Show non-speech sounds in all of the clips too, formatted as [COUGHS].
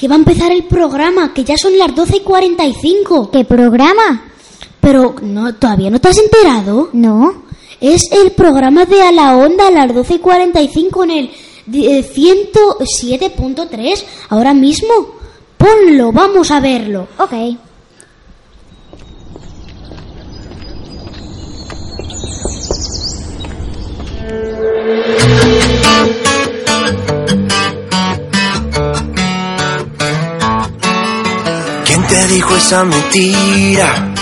que va a empezar el programa, que ya son las 12 y 45. ¿Qué programa? Pero no, todavía no te has enterado. No. Es el programa de A la Onda a las 12 y 45 en el eh, 107.3. Ahora mismo. Ponlo, vamos a verlo. Ok. Dijo esa mentira?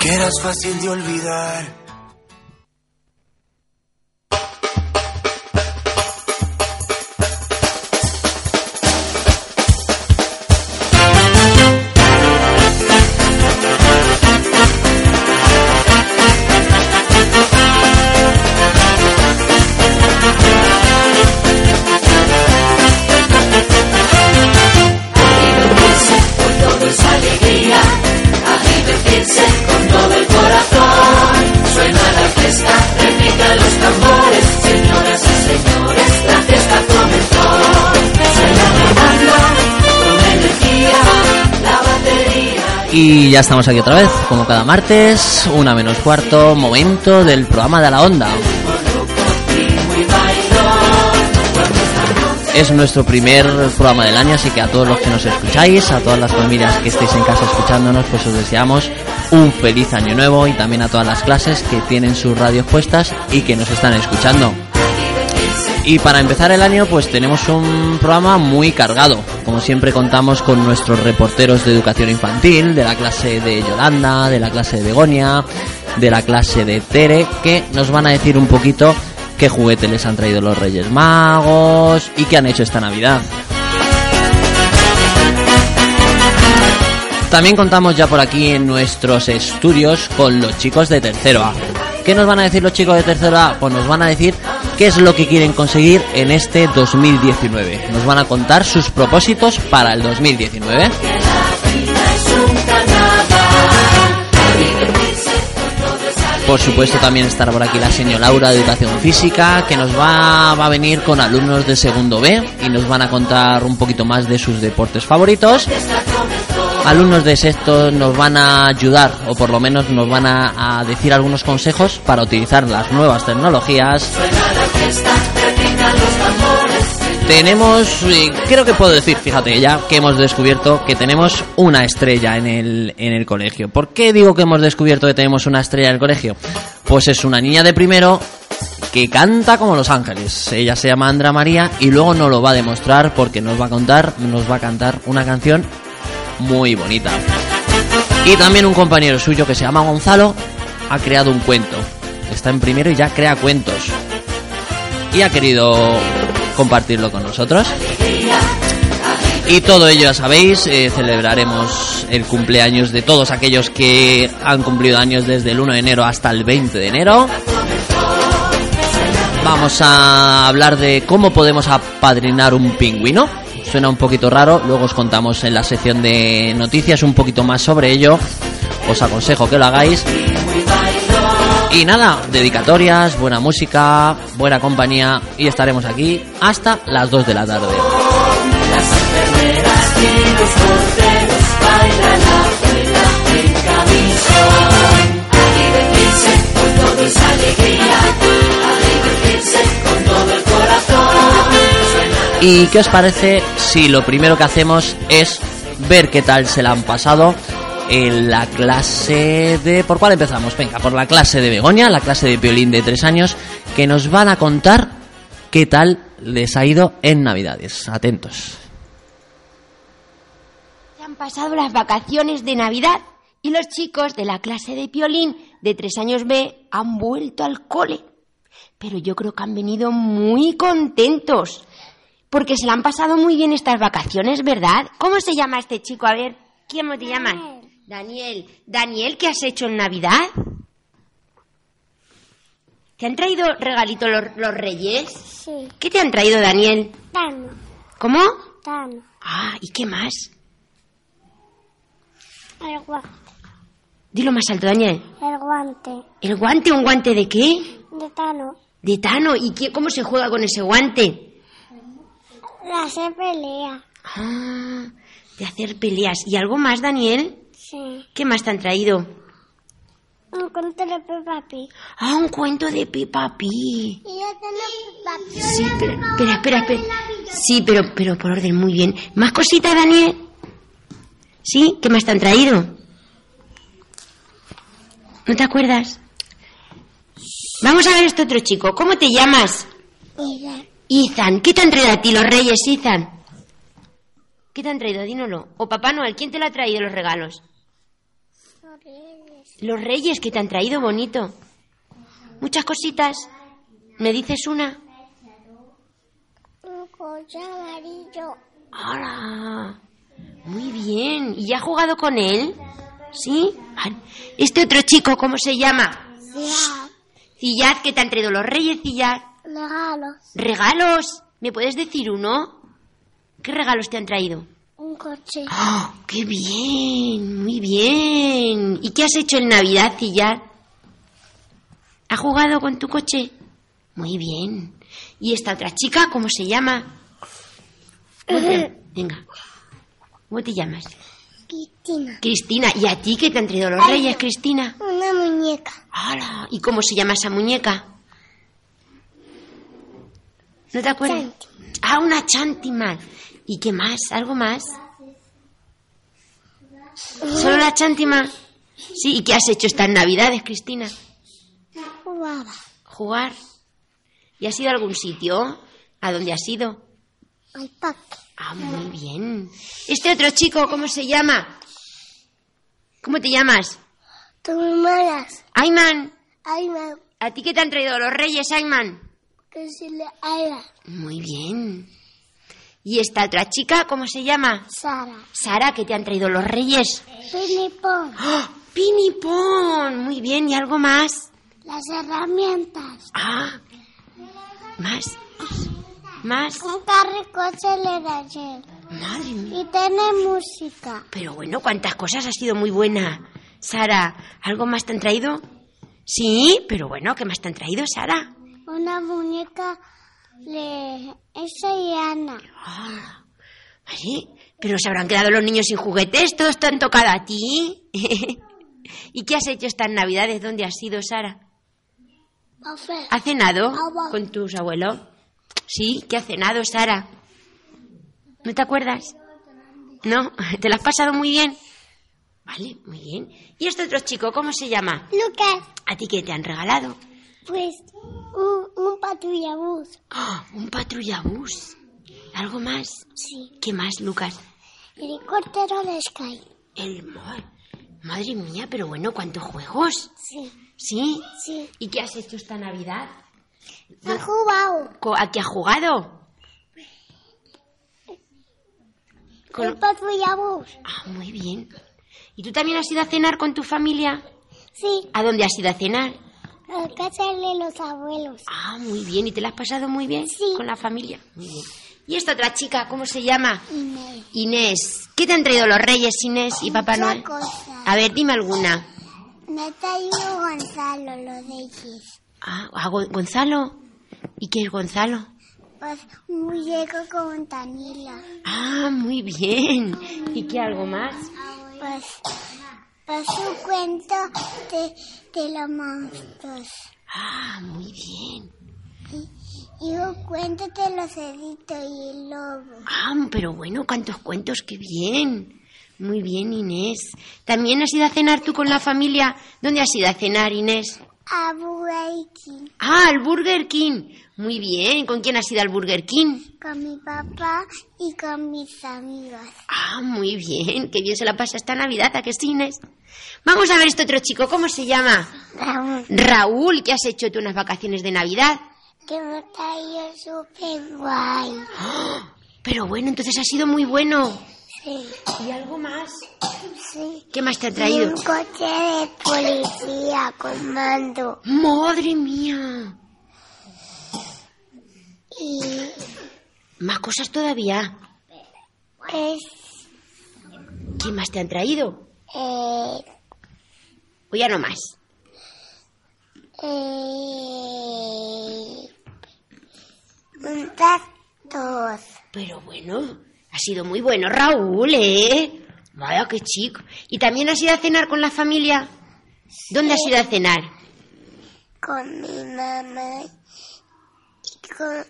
Que eras fácil de olvidar. Y ya estamos aquí otra vez, como cada martes, una menos cuarto, momento del programa de la onda. Es nuestro primer programa del año, así que a todos los que nos escucháis, a todas las familias que estéis en casa escuchándonos, pues os deseamos un feliz año nuevo y también a todas las clases que tienen sus radios puestas y que nos están escuchando. Y para empezar el año pues tenemos un programa muy cargado. Como siempre contamos con nuestros reporteros de educación infantil, de la clase de Yolanda, de la clase de Begonia, de la clase de Tere, que nos van a decir un poquito qué juguete les han traído los Reyes Magos y qué han hecho esta Navidad. También contamos ya por aquí en nuestros estudios con los chicos de tercero A. ¿Qué nos van a decir los chicos de tercero A? Pues nos van a decir qué es lo que quieren conseguir en este 2019. Nos van a contar sus propósitos para el 2019. Por supuesto también estará por aquí la señora Laura de Educación Física que nos va, va a venir con alumnos de segundo B y nos van a contar un poquito más de sus deportes favoritos. Alumnos de sexto nos van a ayudar o por lo menos nos van a, decir algunos consejos para utilizar las nuevas tecnologías. Tenemos, creo que puedo decir, fíjate ya que hemos descubierto que tenemos una estrella en el, en el colegio. ¿Por qué digo que hemos descubierto que tenemos una estrella en el colegio? Pues es una niña de primero que canta como Los Ángeles. Ella se llama Andra María y luego nos lo va a demostrar porque nos va a contar, nos va a cantar una canción muy bonita. Y también un compañero suyo que se llama Gonzalo ha creado un cuento. Está en primero y ya crea cuentos. Y ha querido compartirlo con nosotros. Y todo ello, ya sabéis, eh, celebraremos el cumpleaños de todos aquellos que han cumplido años desde el 1 de enero hasta el 20 de enero. Vamos a hablar de cómo podemos apadrinar un pingüino. Suena un poquito raro, luego os contamos en la sección de noticias un poquito más sobre ello. Os aconsejo que lo hagáis. Y nada, dedicatorias, buena música, buena compañía y estaremos aquí hasta las 2 de la tarde. ¿Y qué os parece si lo primero que hacemos es ver qué tal se la han pasado en la clase de... ¿Por cuál empezamos? Venga, por la clase de Begoña, la clase de violín de tres años, que nos van a contar qué tal les ha ido en Navidades. Atentos. Se han pasado las vacaciones de Navidad y los chicos de la clase de violín de tres años B han vuelto al cole. Pero yo creo que han venido muy contentos porque se le han pasado muy bien estas vacaciones, ¿verdad? ¿Cómo se llama este chico? A ver, ¿cómo te llamas? Daniel. Daniel, ¿qué has hecho en Navidad? ¿Te han traído regalito los, los reyes? Sí. ¿Qué te han traído, Daniel? Tano. ¿Cómo? Tano. Ah, ¿y qué más? El, gua- Dilo más alto, Daniel. el guante. ¿El guante? ¿Un guante de qué? De Tano. De Tano. ¿Y qué, cómo se juega con ese guante? La se pelea. Ah, de hacer peleas. ¿Y algo más, Daniel? Sí. ¿Qué más te han traído? Un cuento de Peppa Pig. Ah, un cuento de Peppa Pig. Y yo tengo Peppa Pig. Sí, pero, espera, espera, espera. Sí, pero, pero por orden, muy bien. ¿Más cositas, Daniel? ¿Sí? ¿Qué más te han traído? ¿No te acuerdas? Vamos a ver este otro chico. ¿Cómo te llamas? Ethan. ¿Qué te han traído a ti los reyes, Ethan? ¿Qué te han traído? Dínoslo. O Papá Noel, ¿quién te lo ha traído los regalos? Los reyes que te han traído bonito. Muchas cositas. ¿Me dices una? un coche amarillo. ¡Hala! Muy bien. ¿Y ya has jugado con él? ¿Sí? Este otro chico, ¿cómo se llama? Ya, Cillad, ¿qué te han traído los reyes, Cillad? Regalos. ¿Regalos? ¿Me puedes decir uno? ¿Qué regalos te han traído? Un coche. ¡Oh, qué bien! Muy bien. ¿Y qué has hecho en Navidad, Cillad? ¿Has jugado con tu coche? Muy bien. ¿Y esta otra chica, cómo se llama? ¿Cómo te- [LAUGHS] Venga. ¿Cómo te llamas? Cristina. Cristina. ¿Y a ti qué te han traído los reyes, Cristina? Una muñeca. ¡Hala! ¿Y cómo se llama esa muñeca? ¿No te acuerdas? Chanti. Ah, una chantimal. ¿Y qué más? ¿Algo más? ¿Solo la chantima? Sí, ¿y qué has hecho estas navidades, Cristina? Jugaba. ¿Jugar? ¿Y has ido a algún sitio? ¿A dónde has ido? Al parque. Ah, muy bien. Este otro chico, ¿cómo se llama? ¿Cómo te llamas? Malas. Ayman. Ay, me... ¿A ti qué te han traído los reyes, Ayman? Que se le haga. Muy bien. ¿Y esta otra chica, cómo se llama? Sara. Sara, ¿qué te han traído los reyes? Pinipón. ¡Oh! ¡Pinipón! Muy bien, ¿y algo más? Las herramientas. Ah, más. Más. Un carricoche le da ayer. Madre mía. Y tiene música. Pero bueno, cuántas cosas ha sido muy buena. Sara, ¿algo más te han traído? Sí, pero bueno, ¿qué más te han traído, Sara? Una muñeca de... Esa y Ana. Ah, ¿vale? Pero se habrán quedado los niños sin juguetes, todos te han tocado a ti. [LAUGHS] ¿Y qué has hecho estas navidades? ¿Dónde has ido, Sara? ¿Has cenado con tus abuelos? Sí, ¿qué has cenado, Sara? ¿No te acuerdas? ¿No? ¿Te lo has pasado muy bien? Vale, muy bien. ¿Y este otro chico, cómo se llama? Lucas, ¿A ti qué te han regalado? Pues un, un patrullabús. ¡Ah! un patrullabús. ¿Algo más? Sí. ¿Qué más, Lucas? Helicóptero de Sky. El ma- Madre mía, pero bueno, ¿cuántos juegos? Sí. ¿Sí? Sí. ¿Y qué has hecho esta Navidad? Ha jugado. ¿A qué has jugado? Con- El patrullabús. Ah, muy bien. ¿Y tú también has ido a cenar con tu familia? Sí. ¿A dónde has ido a cenar? A casa de los abuelos. Ah, muy bien. ¿Y te la has pasado muy bien? Sí. Con la familia. Muy bien. ¿Y esta otra chica, cómo se llama? Inés. Inés. ¿Qué te han traído los reyes, Inés y Papá Muchas Noel? cosas. A ver, dime alguna. Me ha traído Gonzalo, lo de ellos. Ah, ah, Gon- Gonzalo. ¿Y qué es Gonzalo? Pues un muñeco con Danila. Ah, muy bien. ¿Y qué algo más? Pues, pues un cuento de, de los monstruos. Ah, muy bien. Cuento de los ceditos y el lobo. Ah, pero bueno, cuántos cuentos, qué bien. Muy bien, Inés. ¿También has ido a cenar tú con la familia? ¿Dónde has ido a cenar, Inés? A King Ah, al Burger King. Muy bien. ¿Con quién has ido al Burger King? con mi papá y con mis amigos. Ah, muy bien. Qué bien se la pasa esta Navidad, ¿a que sí, Inés? Vamos a ver este otro chico. ¿Cómo se llama? Raúl, Raúl. ¿Qué has hecho tú unas vacaciones de Navidad? que me ha traído súper guay. Pero bueno, entonces ha sido muy bueno. Sí, ¿Y algo más? sí. ¿Qué más te ha Y traído? un coche de policía con mando. ¡Madre mía! Y Más cosas todavía. pues, ¿Qué más te han traído? eh, O ya no más. eh, un tractor. Pero bueno, ha sido muy bueno, Raúl, ¿eh? Vaya, qué chico. ¿Y también has ido a cenar con la familia? ¿Dónde has ido a cenar? Con mi mamá y con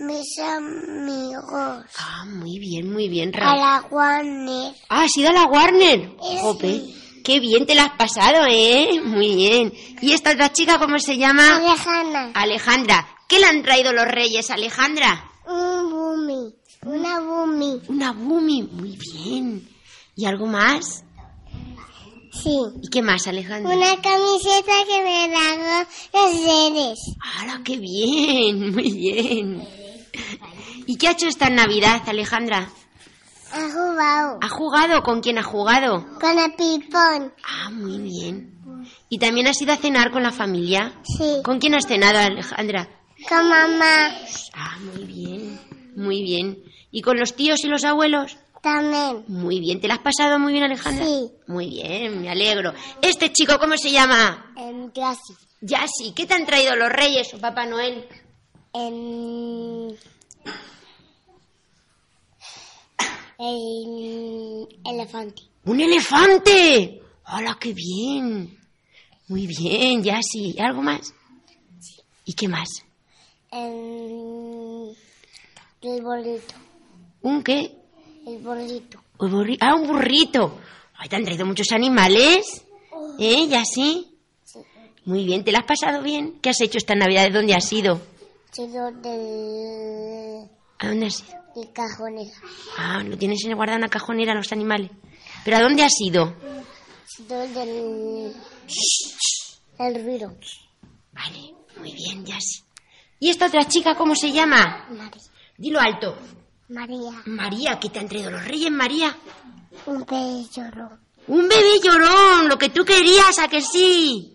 mis amigos. Ah, muy bien, muy bien, A Raúl. la Warner. Ah, has ido a la Warner. Sí. Jope, qué bien te la has pasado, ¿eh? Muy bien. ¿Y esta otra chica cómo se llama? Alejandra. Alejandra. ¿Qué le han traído los reyes, Alejandra? Un bumi. Una bumi. Una bumi. Muy bien. ¿Y algo más? Sí. ¿Y qué más, Alejandra? Una camiseta que me regaló los seres. ¡Hala, qué bien! [LAUGHS] Muy bien. ¿Y qué ha hecho esta Navidad, Alejandra? Ha jugado ¿Ha jugado? ¿Con quién ha jugado? con el pipón. Ah, muy bien. ¿Y también has ido a cenar con la familia? Sí. ¿Con quién has cenado, Alejandra? Con mamá Ah, muy bien. Muy bien. ¿Y con los tíos y los abuelos? también. Muy bien. ¿Te la has pasado muy bien, Alejandra? Sí. Muy bien, me alegro. ¿Este chico cómo se llama? En clase. Yassi. ¿Qué te han traído los reyes o Papá Noel? En... El elefante. ¡Un elefante! ¡Hola, qué bien! Muy bien, Yassi. ¿Y ¿Algo más? ¿Y qué más? El... El bolito. ¿Un qué? El bolito. Un burri- ah, un burrito. Ay, te han traído muchos animales. ¿Eh, Yassi? Muy bien, ¿te la has pasado bien? ¿Qué has hecho esta Navidad? ¿Dónde has ido? Chido del... ¿A dónde has ido? de cajonera. Ah, lo tienes en guardado en una cajonera los animales. ¿Pero a dónde has ido? Del... El ruido. Vale, muy bien, Yassi. ¿Y esta otra chica cómo se llama? María. Dilo alto. María. María, ¿qué te han traído los reyes, María? Un pez lloró. Un bebé llorón, lo que tú querías, ¿a que sí? Sí.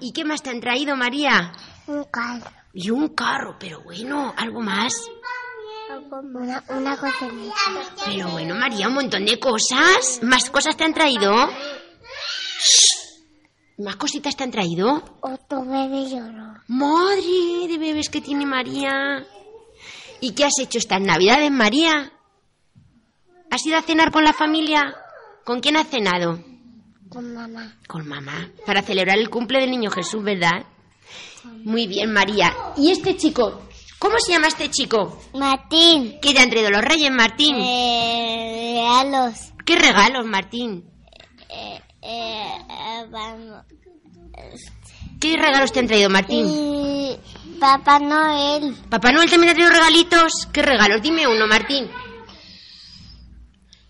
¿Y qué más te han traído, María? Un carro. Y un carro, pero bueno, algo más. Una, una cocinita. Pero bueno, María, un montón de cosas. ¿Más cosas te han traído? Shh. ¿Más cositas te han traído? Otro bebé lloró. Madre de bebés que tiene María. ¿Y qué has hecho estas navidades, María? ¿Has ido a cenar con la familia? ¿Con quién has cenado? Con mamá. Con mamá. Para celebrar el cumple del niño Jesús, ¿verdad? Muy bien, María. ¿Y este chico? ¿Cómo se llama este chico? Martín. ¿Qué te han traído los reyes, Martín? Eh, regalos. ¿Qué regalos, Martín? Eh, eh, eh, vamos. ¿Qué regalos te han traído, Martín? Y Papá Noel. ¿Papá Noel también ha traído regalitos? ¿Qué regalos? Dime uno, Martín.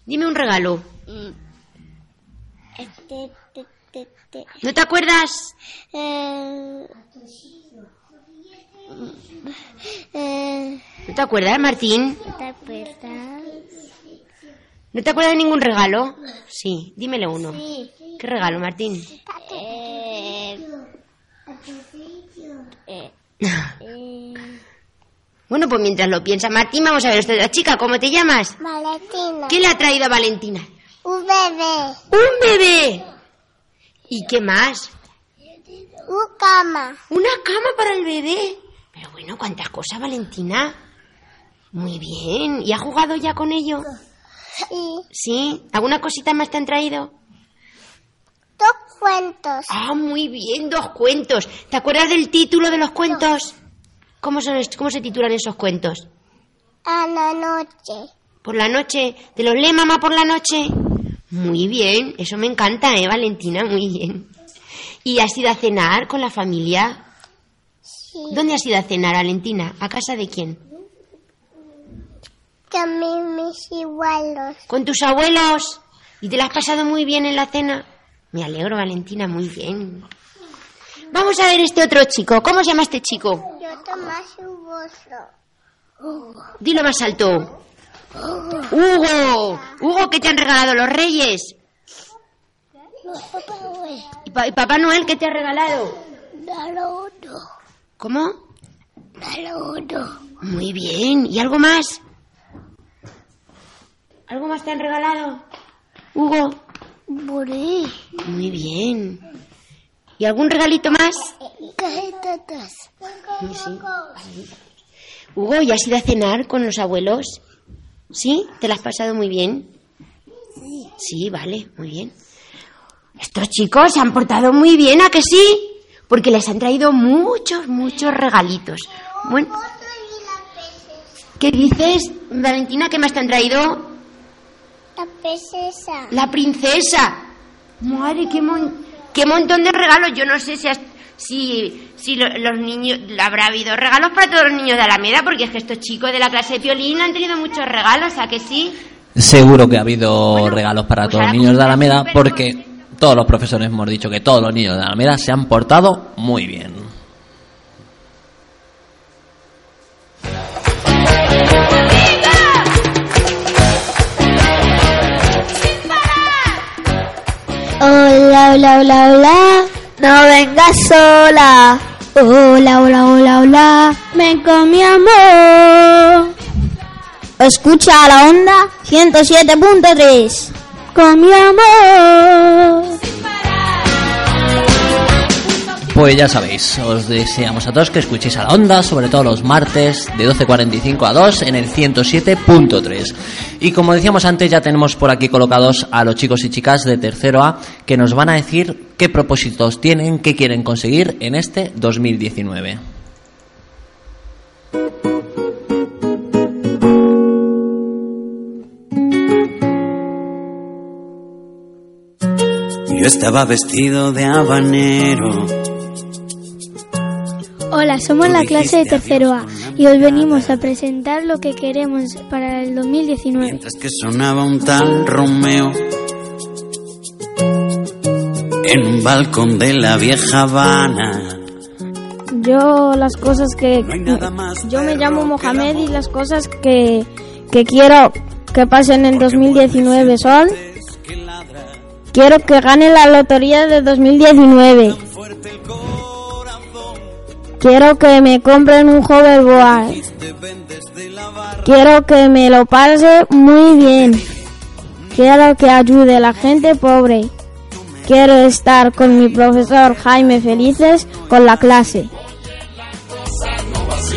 Dime un regalo. Te. ¿No te acuerdas? Eh, ¿No te acuerdas, Martín? ¿Te acuerdas? ¿No te acuerdas de ningún regalo? Sí, dímele uno. Sí. ¿Qué regalo, Martín? Eh, eh, eh, Bueno, pues mientras lo piensa Martín, vamos a ver a esta otra chica. ¿Cómo te llamas? Valentina. ¿Qué le ha traído a Valentina? Un bebé. ¡Un bebé! ¿Y qué más? Un cama. ¿Una cama para el bebé? Pero bueno, ¿cuántas cosas, Valentina? Muy bien. ¿Y ha jugado ya con ello? Sí. ¿Sí? ¿Alguna cosita más te han traído? Dos cuentos. Ah, muy bien, dos cuentos. ¿Te acuerdas del título de los cuentos? ¿Cómo, son, cómo se titulan esos cuentos? A la noche. ¿Por la noche? ¿Te los lee mamá por la noche? Muy bien, eso me encanta, ¿eh, Valentina? Muy bien. ¿Y has ido a cenar con la familia? Sí. ¿Dónde has ido a cenar, Valentina? ¿A casa de quién? También mis igualos. ¿Con tus abuelos? ¿Y te la has pasado muy bien en la cena? Me alegro, Valentina, muy bien. Vamos a ver este otro chico. ¿Cómo se llama este chico? Yo Tomás Hugoso. Dilo más alto. Hugo. Hugo, ¿qué te han regalado los reyes? ¿Y, pa- y Papá Noel qué te ha regalado? ¿Cómo? Muy bien. ¿Y algo más? ¿Algo más te han regalado? Hugo. Muy bien. ¿Y algún regalito más? Cajetatas. Sí. Hugo, ¿ya has ido a cenar con los abuelos? ¿Sí? ¿Te la has pasado muy bien? Sí, vale, muy bien. Estos chicos se han portado muy bien, ¿a que sí? Porque les han traído muchos, muchos regalitos. Bueno, ¿qué dices, Valentina, que me han traído? La princesa. La princesa. Madre, qué, mon- qué montón de regalos. Yo no sé si, has- si, si lo- los niños... Habrá habido regalos para todos los niños de Alameda, porque es que estos chicos de la clase de violín han tenido muchos regalos, ¿a que sí? Seguro que ha habido Bueno, regalos para pues todos los niños de Alameda porque todos los profesores hemos dicho que todos los niños de Alameda se han portado muy bien. Hola, hola, hola, hola. No vengas sola. Hola, hola, hola, hola. Ven con mi amor. Escucha la onda 107.3. Con mi amor. Pues ya sabéis, os deseamos a todos que escuchéis a la onda, sobre todo los martes de 12.45 a 2 en el 107.3. Y como decíamos antes, ya tenemos por aquí colocados a los chicos y chicas de tercero A que nos van a decir qué propósitos tienen, qué quieren conseguir en este 2019. Yo estaba vestido de habanero. Hola, somos la clase de tercero A y hoy venimos a presentar lo que queremos para el 2019. Mientras que sonaba un tal Romeo en un balcón de la vieja Habana. Yo las cosas que... No Yo me llamo Mohamed y las cosas que, que quiero que pasen en 2019 son... Quiero que gane la lotería de 2019. Quiero que me compren un hoverboard. Quiero que me lo pase muy bien. Quiero que ayude a la gente pobre. Quiero estar con mi profesor Jaime Felices con la clase.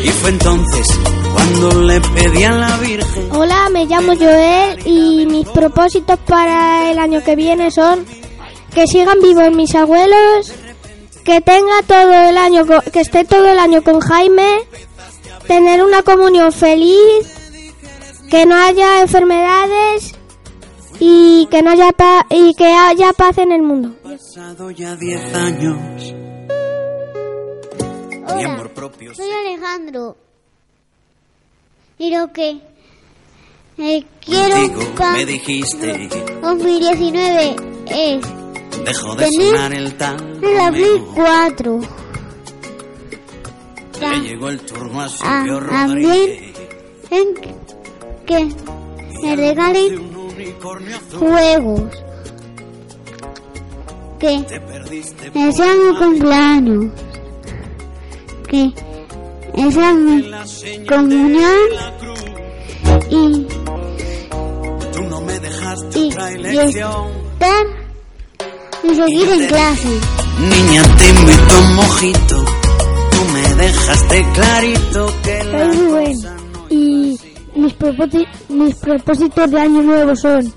Y fue entonces cuando le pedí a la Virgen. Hola, me llamo Joel y mis propósitos para el año que viene son que sigan vivos mis abuelos, que tenga todo el año, que esté todo el año con Jaime, tener una comunión feliz, que no haya enfermedades y que no haya pa- y que haya paz en el mundo. Pasado ya años. Hola, soy Alejandro. Y lo que eh, quiero Contigo me dijiste, 2019 es dejó de Tener sonar el tal la Play Romeo. 4. Le llegó el turno a Ah, Silvio también en que me regalen Un juegos. Que me sea mi cumpleaños. Que sea mi comunión y, Tú no me dejaste y, otra y elección. estar y seguir en clase. Niña, te invito un mojito. Tú me dejaste clarito que la Soy Rubén y mis, mis propósitos de año nuevo son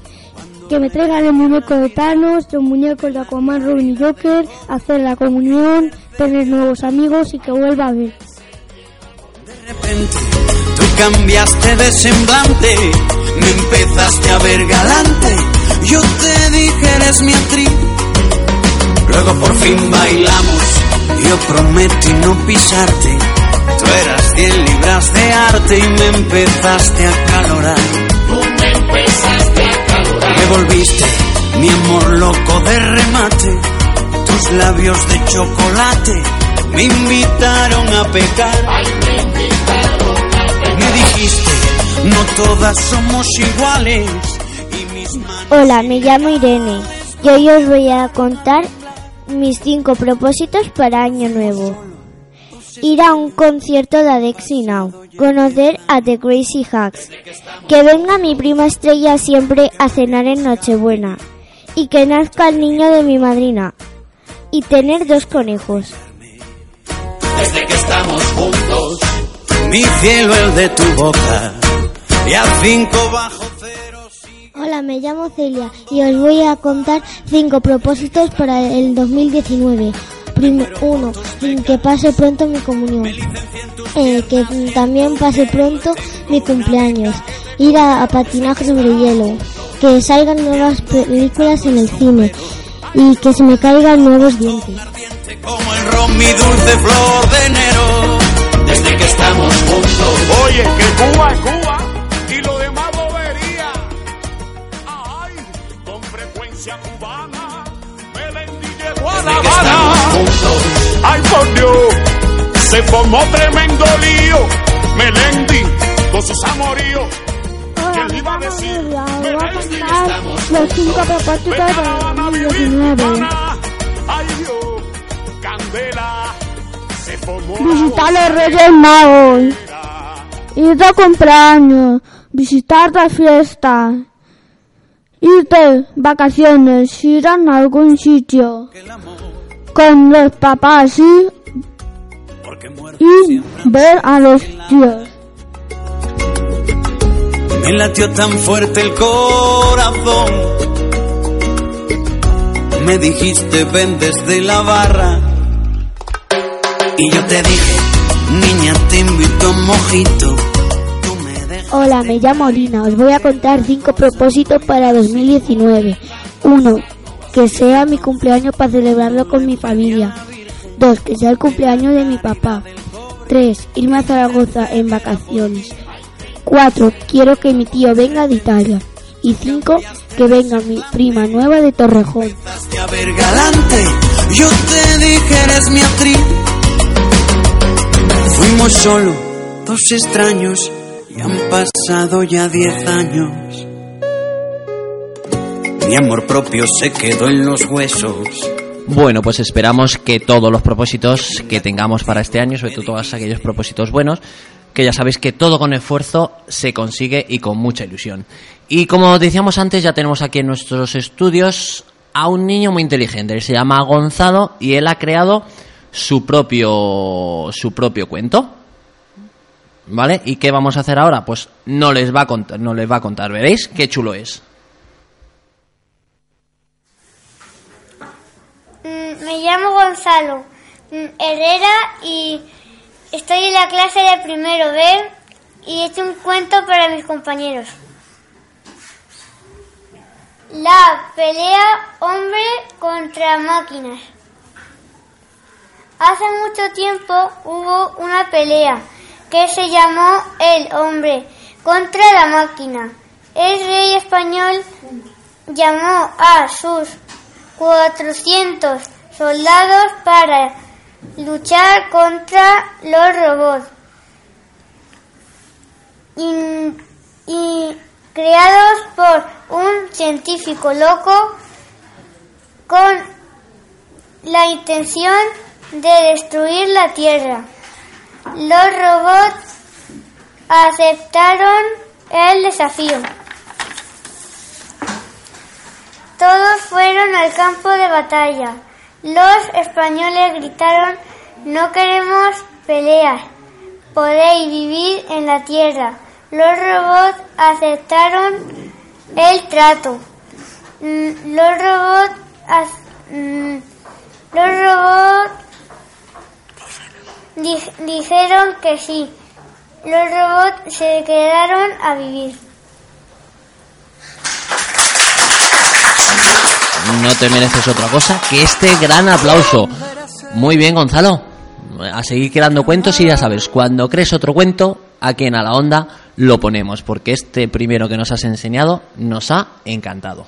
que me traigan el muñeco de Thanos, los muñecos de Aquaman, Robin y Joker, hacer la comunión, tener nuevos amigos y que vuelva a ver. De repente tú cambiaste de semblante, me empezaste a ver galante. Yo te dije eres mi actriz. Luego por fin bailamos. Yo prometí no pisarte. Tú eras 100 libras de arte y me empezaste a calorar. Me volviste mi amor loco de remate. Tus labios de chocolate me invitaron a pecar. Me dijiste, no todas somos iguales. Y mis manos Hola, me llamo Irene y hoy os voy a contar mis cinco propósitos para Año Nuevo. Ir a un concierto de Adexi Now, conocer a The Crazy Hacks, que venga mi prima Estrella siempre a cenar en Nochebuena y que nazca el niño de mi madrina y tener dos conejos. mi mi cielo el de tu boca. Y a cinco bajo. Hola, me llamo Celia y os voy a contar cinco propósitos para el 2019. Prim- uno, que pase pronto mi comunión. Eh, que también pase pronto mi cumpleaños. Ir a, a patinaje sobre hielo. Que salgan nuevas películas en el cine. Y que se me caigan nuevos dientes. Como el ron, mi dulce flor de enero. Desde que estamos juntos. Oye, que Cuba Cuba Ay, por Dios, se formó tremendo lío. Melendi, con sus amoríos. ¿Quién le iba a decir? Melendi, los cinco propósitos La de vivir, 2019. pana. Ay, Dios, Candela, se formó la Visitar los Reyes Magos, ir de cumpleaños, visitar las fiestas, ir de vacaciones, ir a algún sitio con los papás y, y ver a los tíos. me latió tan fuerte el corazón. Me dijiste ven desde la barra. Y yo te dije, niña, te invito a un mojito. Hola, me llamo Lina. Os voy a contar cinco propósitos para 2019. Uno, que sea mi cumpleaños para celebrarlo con mi familia. Dos, que sea el cumpleaños de mi papá. Tres, irme a Zaragoza en vacaciones. Cuatro, quiero que mi tío venga de Italia. Y cinco, que venga mi prima nueva de Torrejón. Yo te dije, eres mi actriz. Fuimos solo dos extraños y han pasado ya diez años. Mi amor propio se quedó en los huesos. Bueno, pues esperamos que todos los propósitos que tengamos para este año, sobre todo todos aquellos propósitos buenos, que ya sabéis que todo con esfuerzo se consigue y con mucha ilusión. Y como decíamos antes, ya tenemos aquí en nuestros estudios a un niño muy inteligente, él se llama Gonzalo y él ha creado su propio su propio cuento. ¿Vale? ¿Y qué vamos a hacer ahora? Pues no les va a contar, no les va a contar, veréis qué chulo es. Me llamo Gonzalo mm, Herrera y estoy en la clase de primero B y he hecho un cuento para mis compañeros. La pelea hombre contra máquinas. Hace mucho tiempo hubo una pelea que se llamó el hombre contra la máquina. El rey español llamó a sus 400 soldados para luchar contra los robots creados por un científico loco con la intención de destruir la Tierra. Los robots aceptaron el desafío. Todos fueron al campo de batalla. Los españoles gritaron, no queremos peleas, podéis vivir en la tierra. Los robots aceptaron el trato. Mm, Los robots, mm, los robots di- dijeron que sí. Los robots se quedaron a vivir. No te mereces otra cosa que este gran aplauso. Muy bien, Gonzalo. A seguir creando cuentos y ya sabes, cuando crees otro cuento, aquí en A la Onda lo ponemos, porque este primero que nos has enseñado nos ha encantado.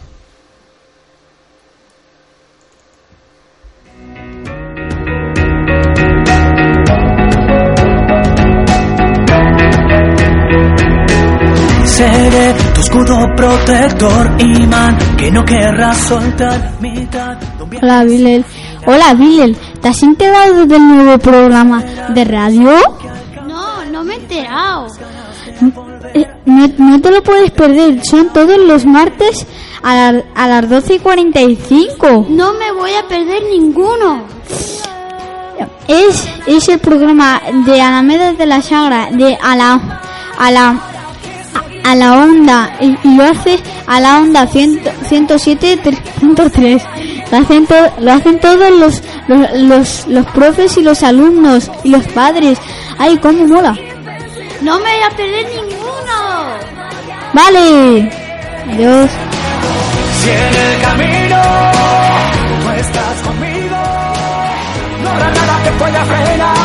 Seré tu escudo protector, imán, que no querrás soltar mitad. Hola, Bilel. Hola, Bilel. ¿Te has enterado del nuevo programa de radio? No, no me he enterado. Eh, No, no te lo puedes perder. Son todos los martes a, la- a las 12 y 45. No me voy a perder ninguno. es, es el programa de Alameda de la Sagra de a la a la onda y y lo hace a la onda 107.3 lo hacen to- lo hacen todos los, los los los profes y los alumnos y los padres. Ay cómo mola. No me voy a perder ninguno. vale. Adiós. Si en el camino tú estás conmigo, no habrá nada que pueda frenar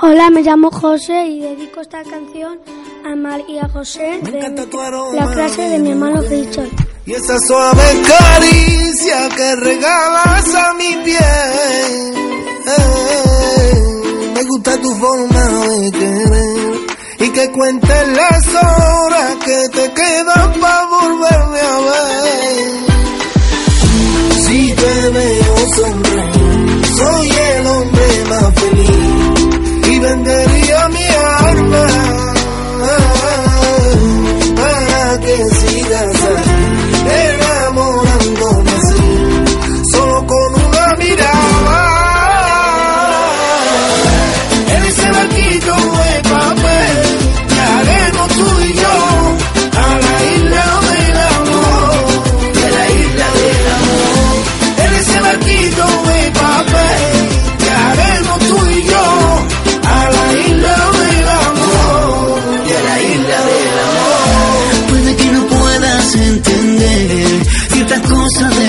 Hola, me llamo José y dedico esta canción a María José de la clase de mi hermano Richard. Y esa suave caricia que regalas a mi piel. Eh, me gusta tu forma de querer. Y que cuentes las horas que te quedan para volverme a ver. Si te veo sonreír, soy el hombre más feliz. Y vendería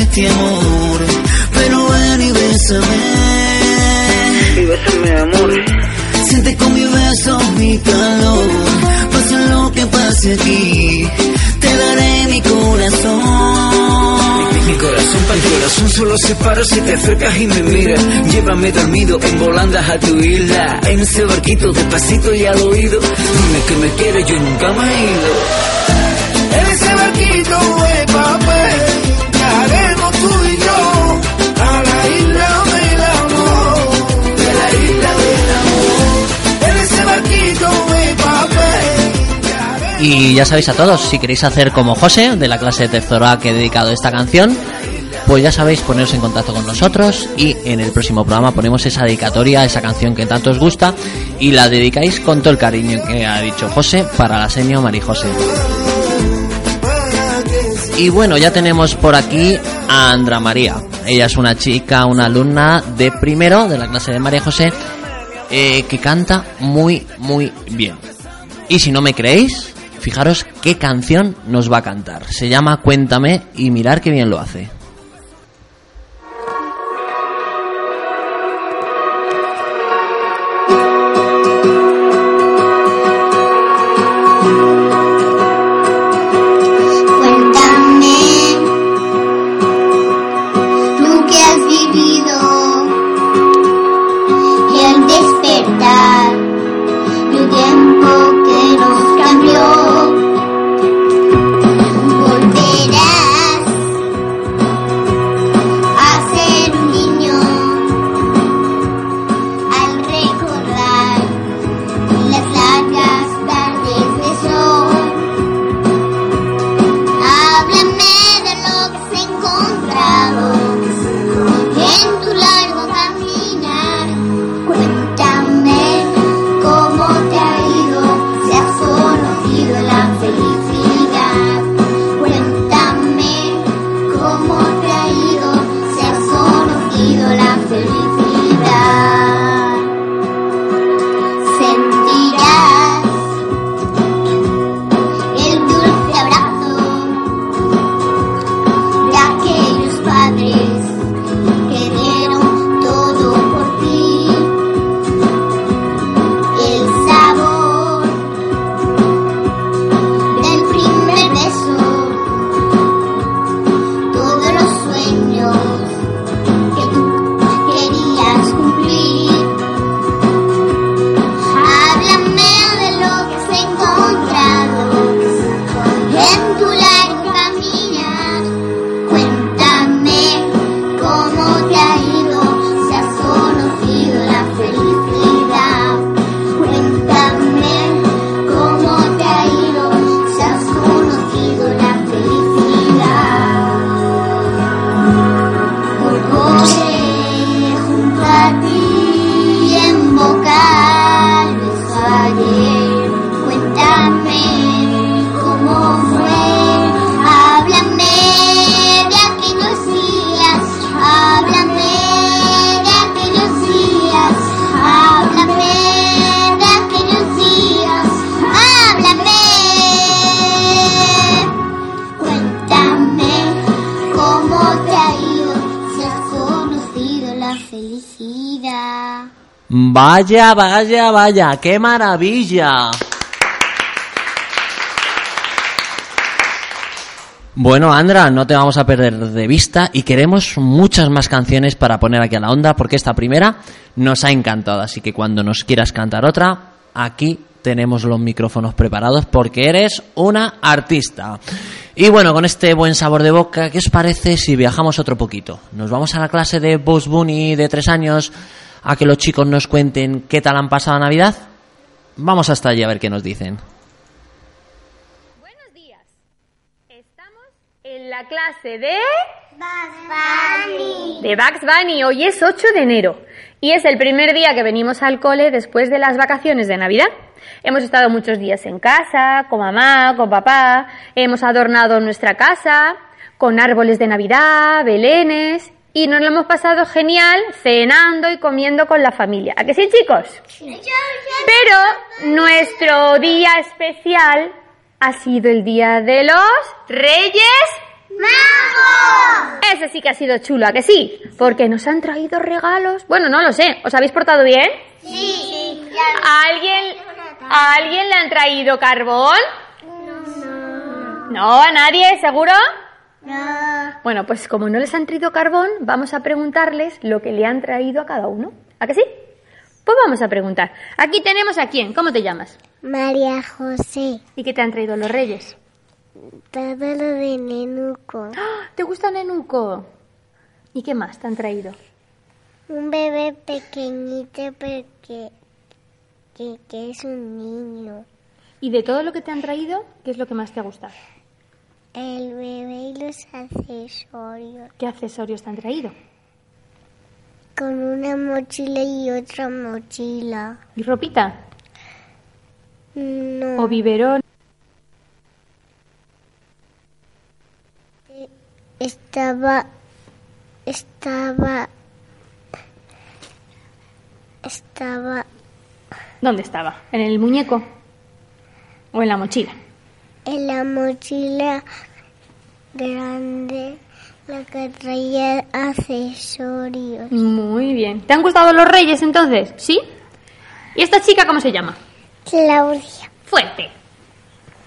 este amor, pero ven y bésame. Y bésame, amor. Siente con mi beso mi calor, pase lo que pase aquí, te daré mi corazón. Mi corazón para el corazón solo se para si te acercas y me miras. Llévame dormido en volandas a tu isla. En ese barquito despacito y al oído. Dime que me quieres, yo nunca me he ido. En ese barquito de Y ya sabéis a todos, si queréis hacer como José, de la clase de tercero A que he dedicado esta canción, pues ya sabéis, poneros en contacto con nosotros y en el próximo programa ponemos esa dedicatoria, esa canción que tanto os gusta y la dedicáis con todo el cariño que ha dicho José para la señora María José. Y bueno, ya tenemos por aquí a Andra María. Ella es una chica, una alumna de primero de la clase de María José eh, que canta muy, muy bien. Y si no me creéis, fijaros qué canción nos va a cantar. Se llama Cuéntame y mirar qué bien lo hace. Vaya, vaya, vaya, qué maravilla. Bueno, Andra, no te vamos a perder de vista y queremos muchas más canciones para poner aquí a la onda porque esta primera nos ha encantado. Así que cuando nos quieras cantar otra, aquí tenemos los micrófonos preparados porque eres una artista. Y bueno, con este buen sabor de boca, ¿qué os parece si viajamos otro poquito? Nos vamos a la clase de Bugs Bunny de tres años a que los chicos nos cuenten qué tal han pasado Navidad. Vamos hasta allí a ver qué nos dicen. En la clase de... De Bugs Bunny. Hoy es 8 de enero y es el primer día que venimos al cole después de las vacaciones de Navidad. Hemos estado muchos días en casa, con mamá, con papá, hemos adornado nuestra casa con árboles de Navidad, belenes y nos lo hemos pasado genial cenando y comiendo con la familia. ¿A que sí, chicos? Pero nuestro día especial ha sido el día de los Reyes ¡Magos! Ese sí que ha sido chulo, ¿a que sí? Porque nos han traído regalos. Bueno, no lo sé. ¿Os habéis portado bien? Sí. ¿A alguien, ¿A alguien le han traído carbón? No. ¿A nadie? ¿Seguro? No. Bueno, pues como no les han traído carbón, vamos a preguntarles lo que le han traído a cada uno. ¿A que sí? Pues vamos a preguntar. Aquí tenemos a quién. ¿Cómo te llamas? María José, ¿Y qué te han traído los reyes? todo lo de Nenuco, ¡Ah! ¿Te gusta Nenuco? ¿Y qué más te han traído? un bebé pequeñito porque que, que es un niño, ¿Y de todo lo que te han traído, qué es lo que más te ha gustado? El bebé y los accesorios, ¿Qué accesorios te han traído? con una mochila y otra mochila. ¿Y ropita? No, ¿O biberón? estaba, estaba, estaba ¿Dónde estaba? ¿En el muñeco? ¿O en la mochila? En la mochila grande, la que traía accesorios. Muy bien. ¿Te han gustado los reyes entonces? ¿Sí? ¿Y esta chica cómo se llama? Claudia. Fuerte.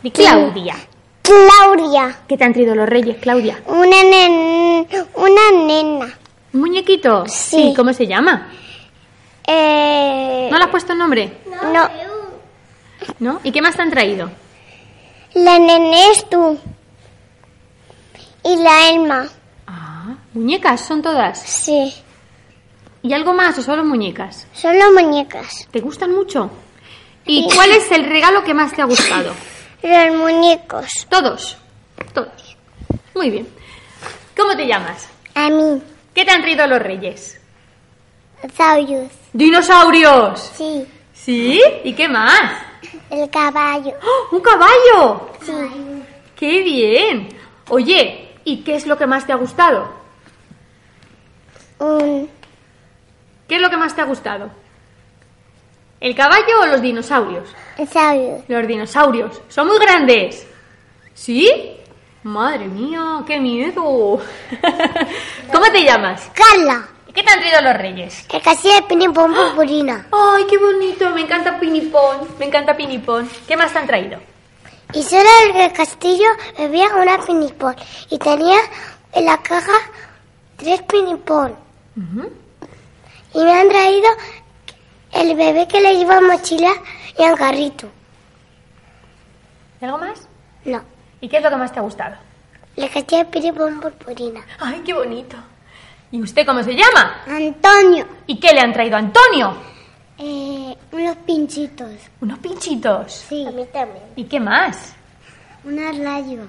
Y Claudia. Claudia. ¿Qué te han traído los reyes, Claudia? Una, nen- una nena. ¿Un muñequito? Sí. ¿Cómo se llama? Eh, ¿No le has puesto nombre? no, ¿No? ¿Y qué más te han traído? La nena es tú. Y la Elma. Ah, muñecas son todas. Sí, ¿Y algo más o solo muñecas? solo muñecas. ¿Te gustan mucho? ¿Y cuál es el regalo que más te ha gustado? [COUGHS] Los muñecos. Todos. Todos. Muy bien. ¿Cómo te llamas? A mí. ¿Qué te han traído los reyes? Zauyus. ¡Dinosaurios! Sí. ¿Sí? ¿Y qué más? El caballo. ¡Oh, ¡Un caballo! Sí. ¡Qué bien! Oye, ¿y qué es lo que más te ha gustado? Un ¿Qué es lo que más te ha gustado? ¿El caballo o los dinosaurios? Zauyus. Los dinosaurios. Son muy grandes. ¿Sí? Madre mía, qué miedo. [LAUGHS] ¿Cómo te llamas? Carla. ¿Qué te han traído los reyes? El castillo de Pinipón Purpurina. Ay, qué bonito. Me encanta Pinipón. Me encanta Pinipón. ¿Qué más te han traído? Y solo el castillo había una pinipón. Y tenía en la caja tres pinipón. Y me han traído el bebé que le lleva mochila y un carrito. ¿Y algo más? No, ¿Y qué es lo que más te ha gustado? el castillo de Pinipón Purpurina. Ay, qué bonito. ¿Y usted cómo se llama? Antonio. ¿Y qué le han traído a Antonio? Eh, unos pinchitos. Unos pinchitos. Sí. A mí también. ¿Y qué más? Un rayo.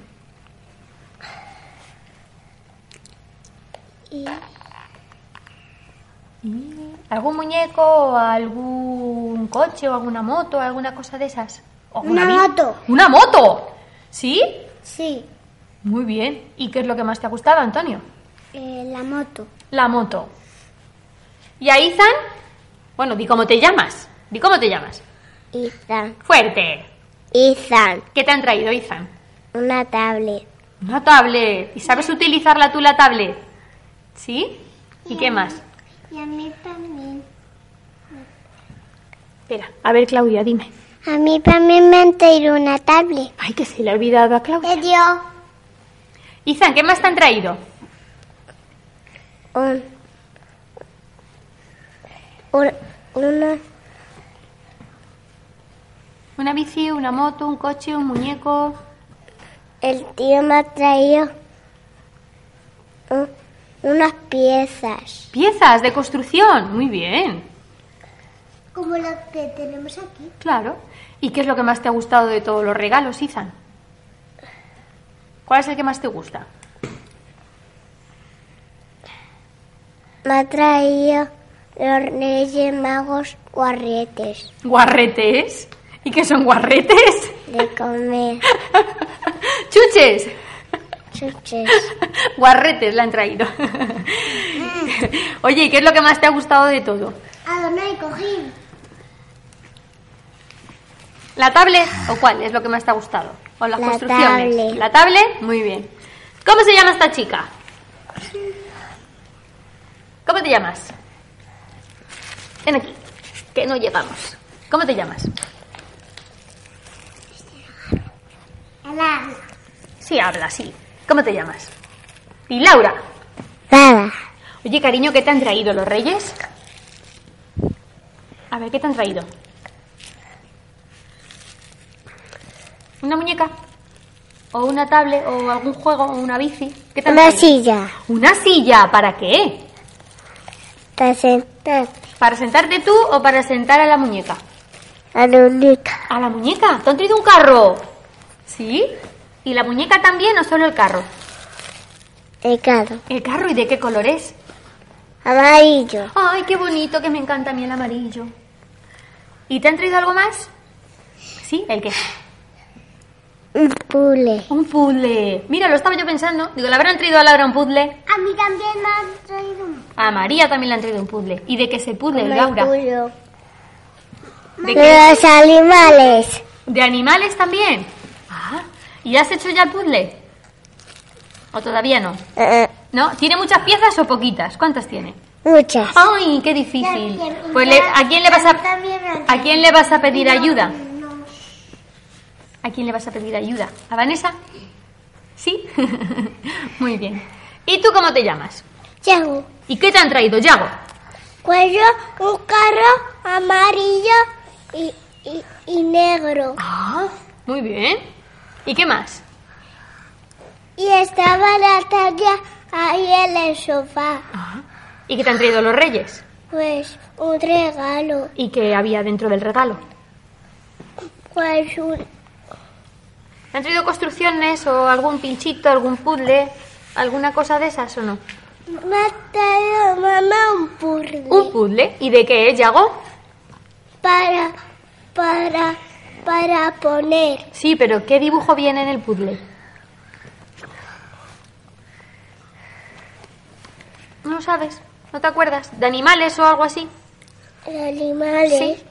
Y ¿Algún muñeco o algún coche o alguna moto o alguna cosa de esas? ¿O Una moto. ¿Una moto? ¿Sí? sí, Muy bien. ¿Y qué es lo que más te ha gustado, Antonio? Eh, la moto. La moto. ¿Y a Ethan? Bueno, di cómo te llamas. Di cómo te llamas. Ethan. Fuerte. Ethan. ¿Qué te han traído, Ethan? Una tablet. Una tablet. ¿Y sabes utilizarla tú la tablet? ¿Sí? ¿Y qué más? Y a mí también. Espera, a ver, Claudia, dime. A mí también me han traído una tablet. Ay, que se le ha olvidado a Claudia. dio Izan, ¿qué más te han traído? Un, un- una, Una bici, una moto, un coche, un muñeco. el tío me ha traído un- unas piezas. Piezas de construcción. Muy bien. Como las que tenemos aquí. Claro. ¿Y qué es lo que más te ha gustado de todos los regalos, Izan? ¿Cuál es el que más te gusta? Me ha traído los Reyes Magos guarretes ¿Guarretes? ¿Y qué son guarretes? de comer. [LAUGHS] ¡Chuches! Chuches. [LAUGHS] Guarretes le han traído. Oye, ¿y qué es lo que más te ha gustado de todo? Adonai, cojín. ¿La tablet o cuál es lo que más te ha gustado? ¿O las La construcciones? tablet. ¿La tablet? Muy bien. ¿Cómo se llama esta chica? ¿Cómo te llamas? Ven aquí, que no llegamos. ¿Cómo te llamas? Hola. Sí, habla, sí. ¿Cómo te llamas? Y Laura. Nada. Oye, cariño, ¿qué te han traído los reyes? A ver, ¿qué te han traído? ¿Una muñeca? ¿O una tablet? ¿O algún juego? ¿O una bici? ¿Qué te han Una traído? silla. ¿Una silla? ¿Para qué? Para sentar. ¿Para sentarte tú o para sentar a la muñeca? A la única. ¿A la muñeca? ¿Te han traído un carro? ¿Sí? ¿Y la muñeca también o solo el carro? El carro. ¿El carro y de qué color es? Amarillo. Ay, qué bonito, que me encanta a mí el amarillo. ¿Y te han traído algo más? ¿Sí? ¿El qué? Un puzzle. Un puzzle. Mira, lo estaba yo pensando. Digo, ¿le habrán traído a Laura un puzzle? A mí también me han traído un A María también le han traído un puzzle. ¿Y de qué es el puzzle, Laura? puzzle. ¿De De qué? los animales. ¿De animales también? Ah, ¿y has hecho ya el puzzle? ¿O todavía no? Eh, ¿No? ¿Tiene muchas piezas o poquitas? ¿Cuántas tiene? muchas. ¡Ay, qué difícil! Pues le- ¿a quién le vas a a quién le vas a pedir ayuda? ¿A quién le vas a pedir ayuda? ¿A Vanessa? ¿Sí? [LAUGHS] Muy bien. ¿Y tú cómo te llamas? Yago. ¿Y qué te han traído, Yago? Cuello, un carro amarillo y, y, y negro. Ah, muy bien. ¿Y qué más? Y estaba la talla ahí en el sofá. ¿Y qué te han traído los reyes? Pues un regalo. ¿Y qué había dentro del regalo? Pues un, ¿Te han traído construcciones o algún pinchito, algún puzzle, alguna cosa de esas o no? me ha traído mamá un puzzle. ¿Un puzzle? ¿Y de qué es, Yago? Para, para, para poner. Sí, pero ¿qué dibujo viene en el puzzle? No sabes, no te acuerdas. ¿De animales o algo así? Animales. Sí.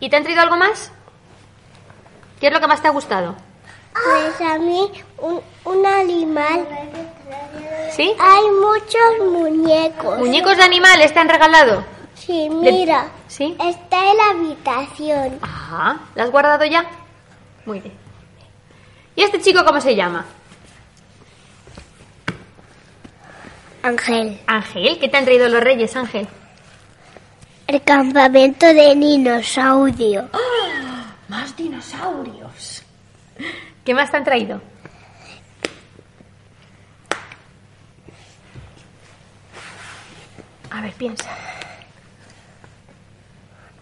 ¿Y te han traído algo más? ¿Qué es lo que más te ha gustado? Pues a mí un, un animal. ¿Sí? Hay muchos muñecos. ¿Muñecos de animales te han regalado? Sí, mira. ¿Sí? Está en la habitación. Ajá. ¿La has guardado ya? Muy bien. ¿Y este chico cómo se llama? Ángel. Ángel. ¿Qué te han traído los reyes, Ángel? El campamento de dinosaurio. [GASPS] Más dinosaurios. ¿Qué más te han traído? A ver, piensa.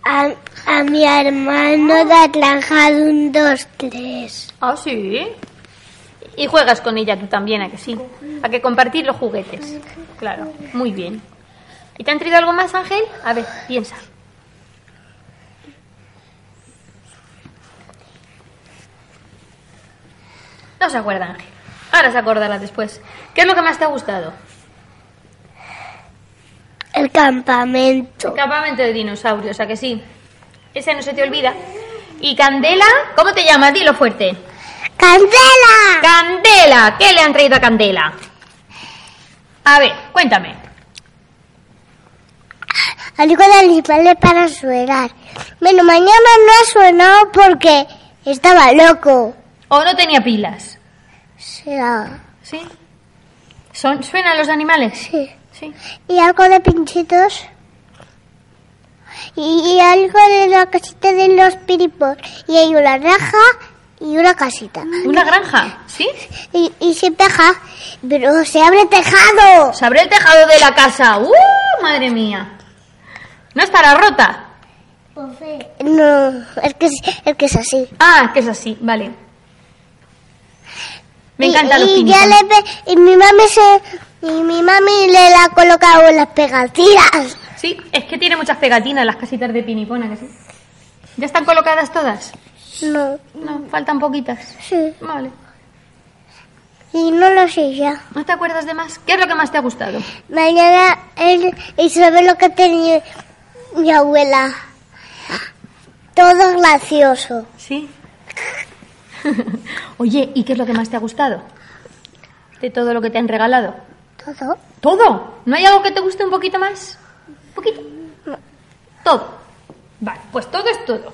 A, a mi hermano de Atlanta un, dos, tres. Ah, sí. Y juegas con ella tú también, ¿a que sí? A que compartir los juguetes. Claro, muy bien. ¿Y te han traído algo más, Ángel? A ver, piensa. No se acuerda, Ángel. Ahora se acordará después. ¿Qué es lo que más te ha gustado? El campamento. El campamento de dinosaurios, ¿a que sí? Ese no se te olvida. ¿Y Candela? ¿Cómo te llamas? Dilo fuerte. ¡Candela! ¡Candela! ¿Qué le han traído a Candela? A ver, cuéntame. algo de animales para suenar. Bueno, mañana no ha sonado porque estaba loco. ¿O no tenía pilas? Será. ¿Sí? ¿Son, ¿Suenan los animales? Sí. Sí. Y algo de pinchitos. Y, y algo de la casita de los piripos. Y hay una raja y una casita. ¿Una granja? ¿Sí? Y, y se peja, pero se abre tejado. Se abre el tejado de la casa. ¡Uh! Madre mía. ¿No estará rota? No, es que es, es que es así. Ah, que es así, vale. Me Y- encantan los y, ya pinicones. le pe- y mi mami se y mi mami le la ha colocado en las pegatinas. Sí, es que tiene muchas pegatinas las casitas de pinipona, que sí. ¿Ya están colocadas todas? No, No, faltan poquitas. sí. Vale. Y no lo sé ya. ¿No te acuerdas de más? ¿Qué es lo que más te ha gustado? Mañana él y sabe lo que tenía mi abuela. Todo gracioso. Sí. [LAUGHS] Oye, ¿y qué es lo que más te ha gustado? De todo lo que te han regalado. Todo. ¿Todo? ¿No hay algo que te guste un poquito más? ¿Un poquito? Todo. Vale, pues todo es todo.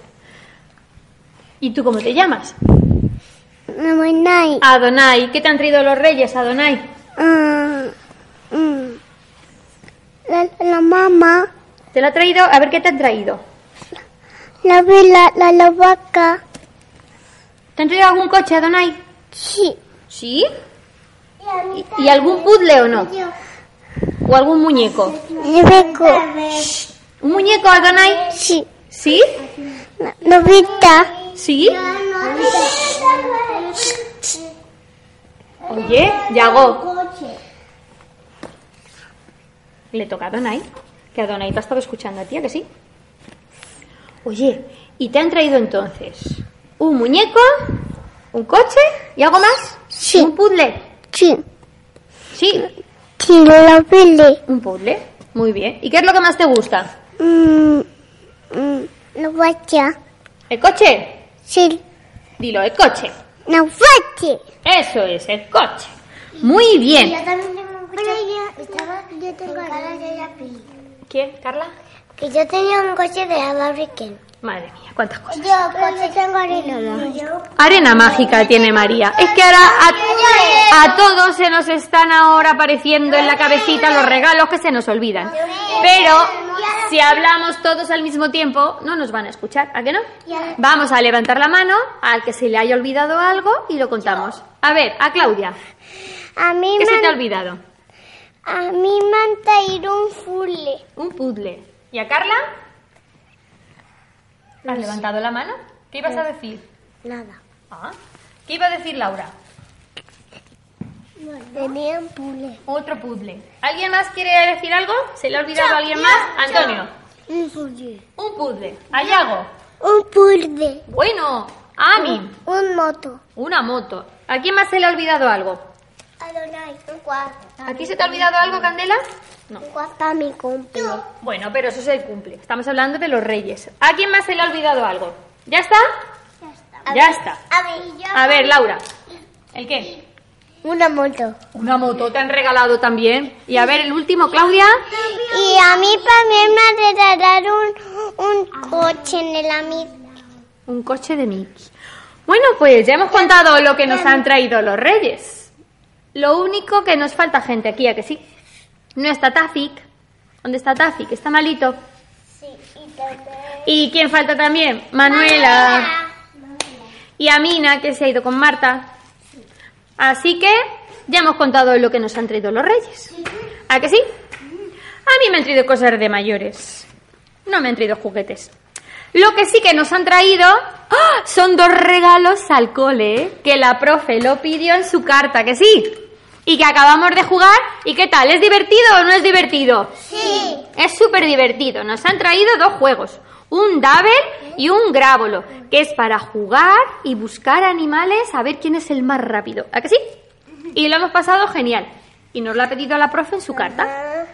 ¿Y tú cómo te llamas? Mamá Nai. Adonai. ¿Qué te han traído los reyes, Adonai? Mm, mm. La, la mamá, ¿Te lo ha traído? A ver, ¿qué te han traído? la vela, la, la vaca. ¿Te han traído algún coche, Adonai? Sí. ¿Sí? ¿Y, y algún puzzle o no? ¿O algún muñeco? Rebeco. ¿Un muñeco, Adonai? Sí. ¿Sí? Novita. ¿Sí? Oye, Yago. Le toca a Adonai. Que Adonai te ha estado escuchando a ti, ¿a que sí? Oye, ¿y te han traído entonces un muñeco, un coche y algo más? Sí. ¿Un puzzle? Sí. Sí, Sí, la vela. un puzzle. Muy bien. ¿Y qué es lo que más te gusta? Mm, mm, la vaca. ¿El coche? Sí. Dilo, el coche. La vaca. Eso es, el coche. Muy bien. también tengo un coche. Estaba, yo tengo de la peli. ¿Quién, Carla? Que yo tenía un coche de Barbie Ken. Madre mía, cuántas cosas. Yo coche tengo arena Arena mágica tiene María. Es que ahora a, a todos se nos están ahora apareciendo en la cabecita los regalos que se nos olvidan. Pero si hablamos todos al mismo tiempo, no nos van a escuchar, ¿a qué no? Vamos a levantar la mano al que se le haya olvidado algo y lo contamos. A ver, a Claudia, A mí ¿qué se te ha olvidado? a mí me han traído un fulle. Un puzzle. ¿Y a Carla? ¿Has levantado la mano? ¿Qué ibas a decir? Nada. Ah, ¿Qué iba a decir Laura? Tenía un puzzle. Otro puzzle. ¿Alguien más quiere decir algo? ¿Se le ha olvidado a alguien más? Antonio. Un puzzle. Un puzzle. ¿Hay algo? Un puzzle. Bueno. Ami. Un moto. Una moto. ¿A quién más se le ha olvidado algo? Adonai, un cuarto. ¿A ti se te ha olvidado algo, Candela? No. Un cuarto para mi cumple. Bueno, pero eso es el cumple. Estamos hablando de los reyes. ¿A quién más se le ha olvidado algo? ¿Ya está? Ya está. A ver, yo. A ver, Laura. ¿El qué? Una moto. Una moto te han regalado también. Y a ver, el último, Claudia. Y a mí también me regalaron un, un coche en el amigo. Un coche de Mickey. Bueno, pues ya hemos contado lo que nos han traído los reyes. Lo único que nos falta gente aquí, ¿a que sí? No está Tafik. ¿Dónde está Tafik? Está malito. Sí, y también. ¿Y quién falta también? Manuela. Y Amina, que se ha ido con Marta. Así que ya hemos contado lo que nos han traído los reyes. ¿A que sí? A mí me han traído cosas de mayores. No me han traído juguetes. Lo que sí que nos han traído ¡ah! son dos regalos al cole, ¿eh? que la profe lo pidió en su carta, que sí. Y que acabamos de jugar. ¿Y qué tal? ¿Es divertido o no es divertido? Sí. Es súper divertido. Nos han traído dos juegos. Un Dabel y un Grábolo, que es para jugar y buscar animales a ver quién es el más rápido. ¿A que sí? Y lo hemos pasado genial. Y nos lo ha pedido la profe en su carta.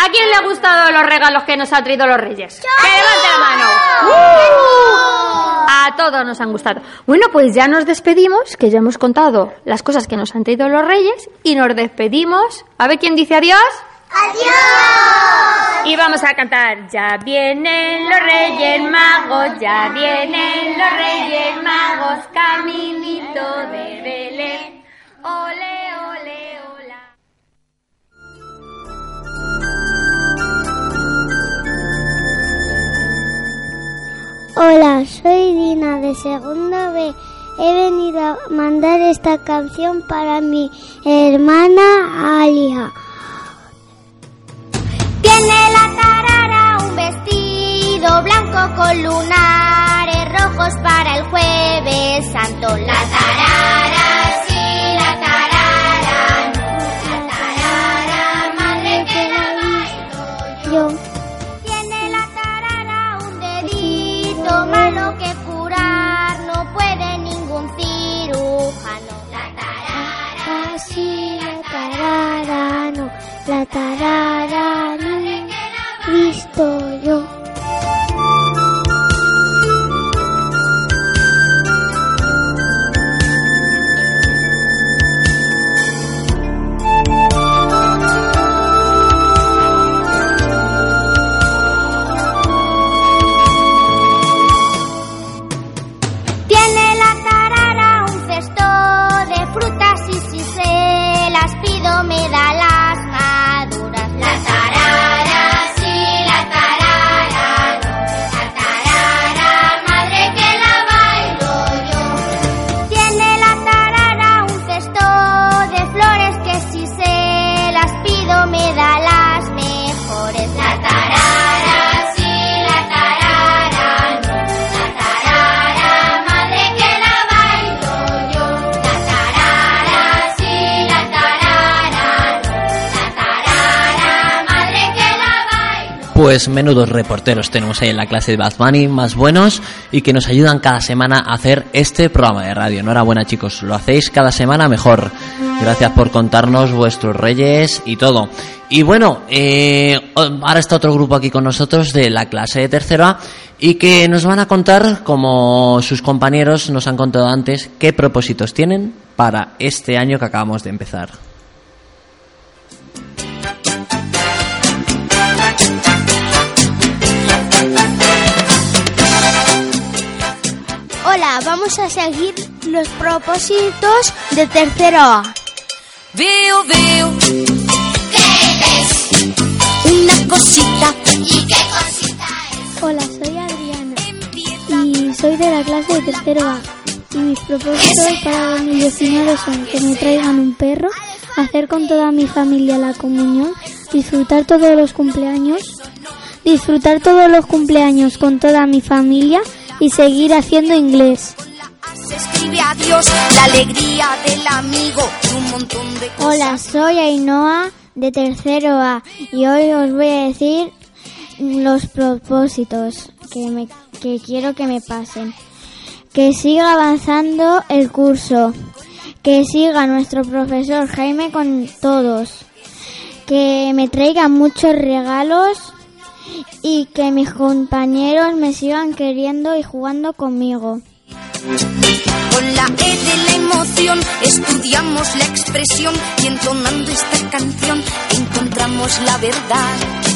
¿A quién le ha gustado los regalos que nos ha traído los reyes? ¡Que levante la mano! ¡Uh! A todos nos han gustado. Bueno, pues ya nos despedimos, que ya hemos contado las cosas que nos han traído los reyes, y nos despedimos. A ver quién dice adiós. ¡Adiós! Y vamos a cantar, ya vienen los reyes magos, ya vienen los reyes magos, caminito de Belén. Ole, ole, hola. Hola, soy Dina de Segunda B. He venido a mandar esta canción para mi hermana Alia. Tiene la tarara un vestido blanco con lunares rojos para el jueves santo. La tarara, sí, la tarara, visto yo. Pues menudos reporteros tenemos ahí en la clase de Bad Bunny, más buenos y que nos ayudan cada semana a hacer este programa de radio. Enhorabuena chicos, lo hacéis cada semana mejor. Gracias por contarnos vuestros reyes y todo. Y bueno, eh, ahora está otro grupo aquí con nosotros de la clase de tercero A y que nos van a contar, como sus compañeros nos han contado antes, qué propósitos tienen para este año que acabamos de empezar. Vamos a seguir los propósitos de tercero A. Veo, veo ¿Qué ves? una cosita. ¿Y qué cosita es? Hola, soy Adriana y soy de la clase de tercero A. Y mis propósitos para 2019 son que me traigan un perro, hacer con toda mi familia la comunión, disfrutar todos los cumpleaños, disfrutar todos los cumpleaños con toda mi familia y seguir haciendo inglés. Hola, soy Ainhoa de tercero A y hoy os voy a decir los propósitos que, me, que quiero que me pasen. Que siga avanzando el curso, que siga nuestro profesor Jaime con todos, que me traiga muchos regalos y que mis compañeros me sigan queriendo y jugando conmigo. Con la E de la emoción estudiamos la expresión y entonando esta canción encontramos la verdad.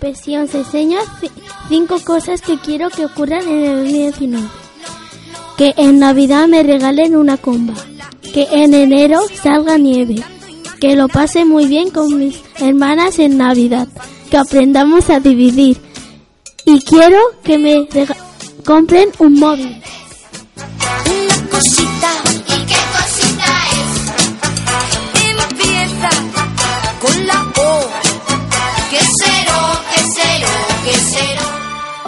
OPESIón se enseña ci- cinco cosas que quiero que ocurran en el 2019. Que en Navidad me regalen una comba. Que en enero salga nieve. Que lo pase muy bien con mis hermanas en Navidad. Que aprendamos a dividir. Y quiero que me compren un móvil. Una cosita.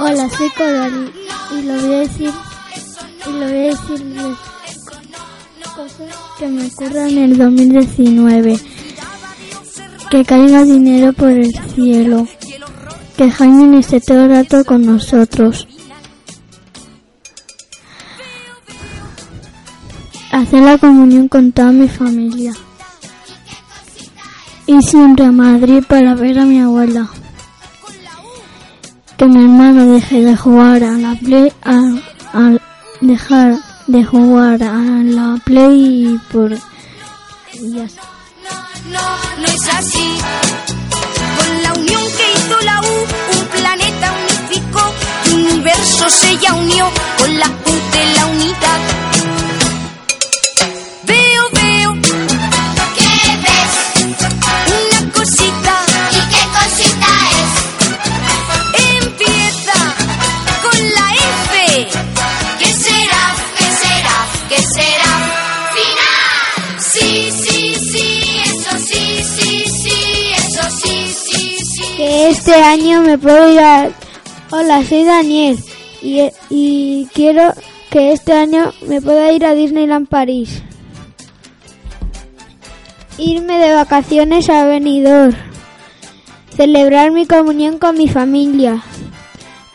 Hola, soy Codari y lo voy a decir y lo voy a cosas que me ocurran en el 2019. Que caiga dinero por el cielo. Que Jaime esté todo el rato con nosotros. Hacer la comunión con toda mi familia. siempre a Madrid para ver a mi abuela. Que mi hermano deje de jugar a la play, a, a dejar de jugar a la play y por y ya está. No, no es así. Con la unión que hizo la U, un planeta unificó, un universo se ya unió con la U de la unidad. Este año me puedo ir a... Hola, soy Daniel y, y quiero que este año me pueda ir a Disneyland París. Irme de vacaciones a Benidorm. Celebrar mi comunión con mi familia.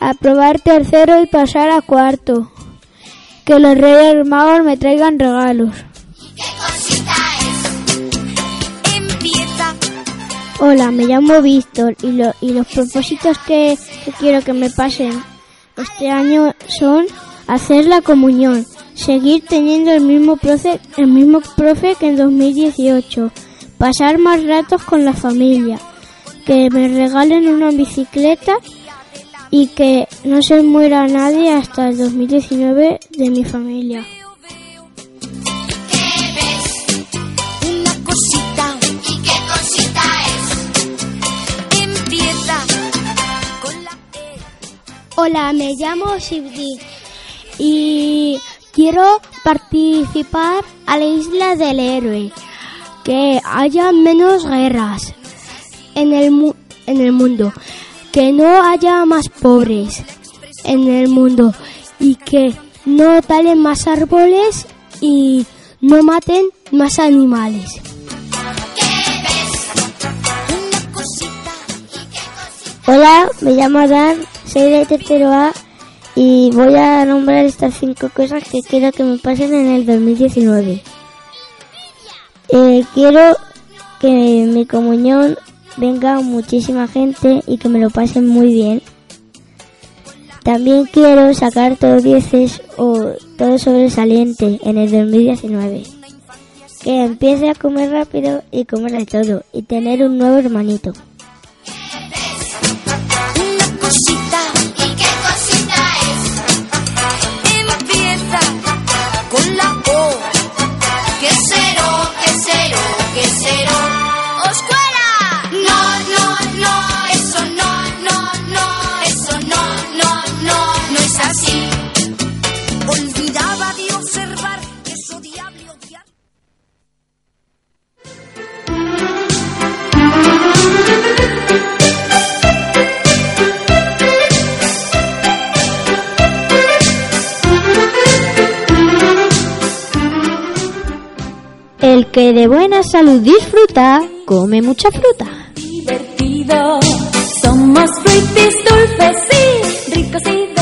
Aprobar tercero y pasar a cuarto. Que los Reyes Magos me traigan regalos. Hola, me llamo Víctor y, y los propósitos que, que quiero que me pasen este año son hacer la comunión, seguir teniendo el mismo profe, el mismo profe que en 2018, pasar más ratos con la familia, que me regalen una bicicleta y que no se muera nadie hasta el 2019 de mi familia. Hola, me llamo Sibdi y quiero participar a la isla del héroe, que haya menos guerras en el, en el mundo, que no haya más pobres en el mundo y que no talen más árboles y no maten más animales. Hola, me llamo Dan, soy de tercero A y voy a nombrar estas cinco cosas que quiero que me pasen en el 2019. Eh, quiero que mi comunión venga muchísima gente y que me lo pasen muy bien. También quiero sacar todo dieces o todo sobresaliente en el 2019. Que empiece a comer rápido y comer de todo y tener un nuevo hermanito. El que de buena salud disfruta, come mucha fruta. divertido. Somos fruitis dulces y ricos y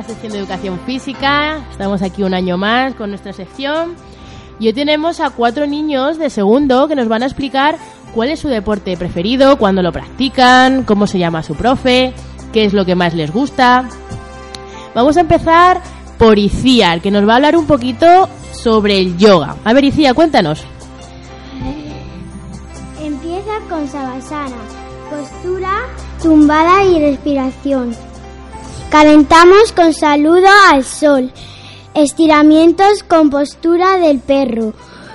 la sección de educación física. Estamos aquí un año más con nuestra sección. Y hoy tenemos a cuatro niños de segundo que nos van a explicar cuál es su deporte preferido, cuándo lo practican, cómo se llama su profe, qué es lo que más les gusta. Vamos a empezar por Iciar, que nos va a hablar un poquito sobre el yoga. A ver, Iciar, cuéntanos. Empieza con Savasana, postura, tumbada y respiración. Calentamos con saludo al sol. Estiramientos con postura del perro.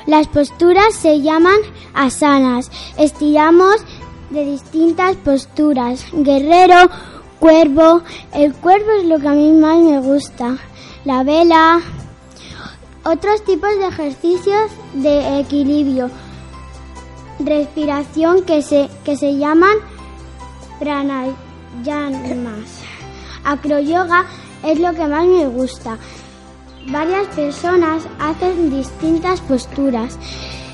Las posturas se llaman asanas. Estiramos de distintas posturas. Guerrero, cuervo. El cuervo es lo que a mí más me gusta. La vela. Otros tipos de ejercicios de equilibrio, respiración que se, que se llaman pranayamas. Acroyoga es lo que más me gusta. Varias personas hacen distintas posturas.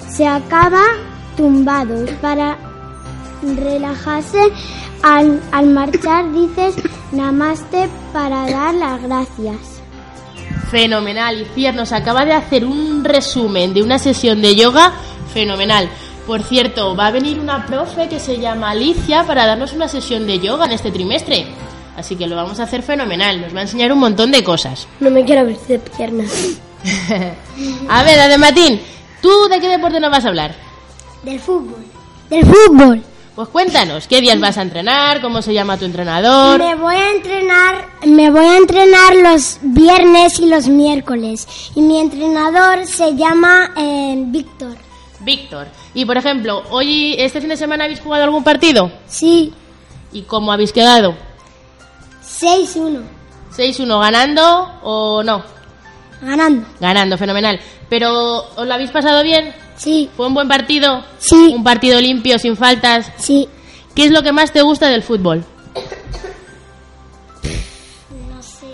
Se acaba tumbados para relajarse. Al, al marchar dices namaste para dar las gracias. Fenomenal. Y Cier nos acaba de hacer un resumen de una sesión de yoga fenomenal. Por cierto, va a venir una profe que se llama Alicia para darnos una sesión de yoga en este trimestre. Así que lo vamos a hacer fenomenal. Nos va a enseñar un montón de cosas. [LAUGHS] No me quiero ver de piernas. A ver, Adematín, ¿tú de qué deporte nos vas a hablar? Del fútbol. Del fútbol. Pues cuéntanos, ¿qué días vas a entrenar? ¿Cómo se llama tu entrenador? Me voy a entrenar, me voy a entrenar los viernes y los miércoles. Y mi entrenador se llama eh, Víctor. Víctor. Y por ejemplo, hoy, este fin de semana, ¿habéis jugado algún partido? Sí. ¿Y cómo habéis quedado? 6-1. ¿6-1 ganando o no? Ganando. Ganando, fenomenal. Pero, ¿os lo habéis pasado bien? Sí. ¿Fue un buen partido? Sí. ¿Un partido limpio, sin faltas? Sí. ¿Qué es lo que más te gusta del fútbol? No sé.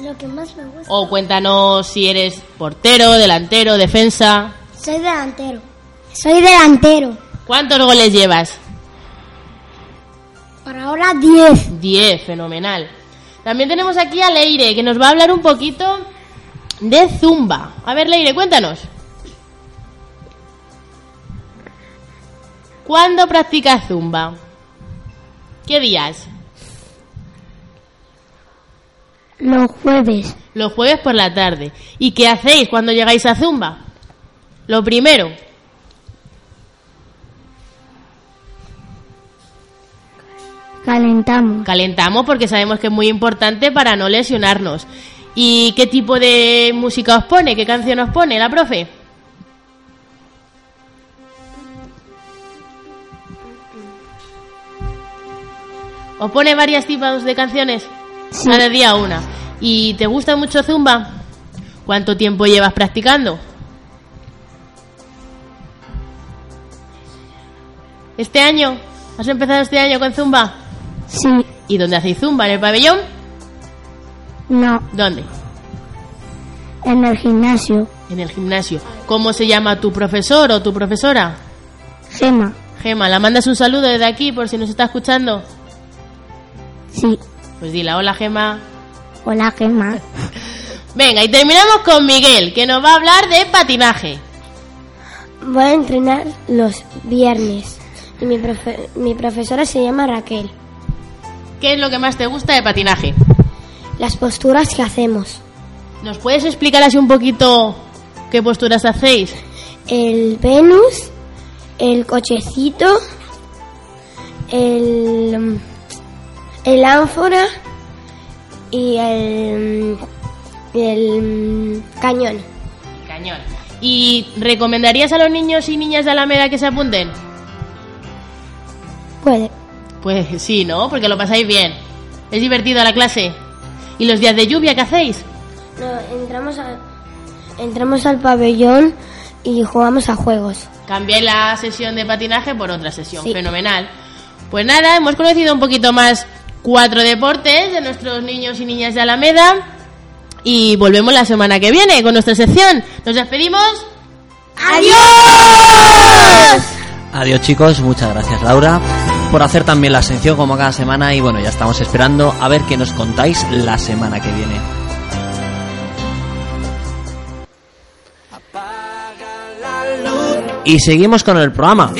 Lo que más me gusta. O cuéntanos si eres portero, delantero, defensa. Soy delantero. Soy delantero. ¿Cuántos goles llevas? Por ahora 10. 10, fenomenal. También tenemos aquí a Leire, que nos va a hablar un poquito de Zumba. A ver, Leire, cuéntanos. ¿Cuándo practicas Zumba? ¿Qué días? Los jueves. Los jueves por la tarde. ¿Y qué hacéis cuando llegáis a Zumba? Lo primero. Calentamos. Calentamos porque sabemos que es muy importante para no lesionarnos. ¿Y qué tipo de música os pone? ¿Qué canción os pone la profe? ¿Os pone varios tipos de canciones? Sí. Cada día una. ¿Y te gusta mucho Zumba? ¿Cuánto tiempo llevas practicando? ¿Este año? ¿Has empezado este año con Zumba? Sí. ¿Y dónde hacéis Zumba? ¿En el pabellón? No. ¿Dónde? En el gimnasio. En el gimnasio. ¿Cómo se llama tu profesor o tu profesora? Gema. Gema, ¿la mandas un saludo desde aquí por si nos está escuchando? Sí. Pues dile, hola Gema. Hola, Gema. [LAUGHS] Venga, y terminamos con Miguel, que nos va a hablar de patinaje. Voy a entrenar los viernes. Y mi, profe- mi profesora se llama Raquel. ¿Qué es lo que más te gusta de patinaje? Las posturas que hacemos. ¿Nos puedes explicar así un poquito qué posturas hacéis? El Venus, el cochecito, el, el ánfora y el, el cañón. Cañón. ¿Y recomendarías a los niños y niñas de Alameda que se apunten? Puede. Pues sí, ¿no? Porque lo pasáis bien. ¿Es divertido la clase? ¿Y los días de lluvia qué hacéis? No, entramos, a- entramos al pabellón y jugamos a juegos. Cambié la sesión de patinaje por otra sesión. Sí. Fenomenal. Pues nada, hemos conocido un poquito más cuatro deportes de nuestros niños y niñas de Alameda. Y volvemos la semana que viene con nuestra sección. Nos despedimos. ¡Adiós! Adiós chicos, muchas gracias Laura por hacer también la sección como cada semana y bueno, ya estamos esperando a ver qué nos contáis la semana que viene. Y seguimos con el programa.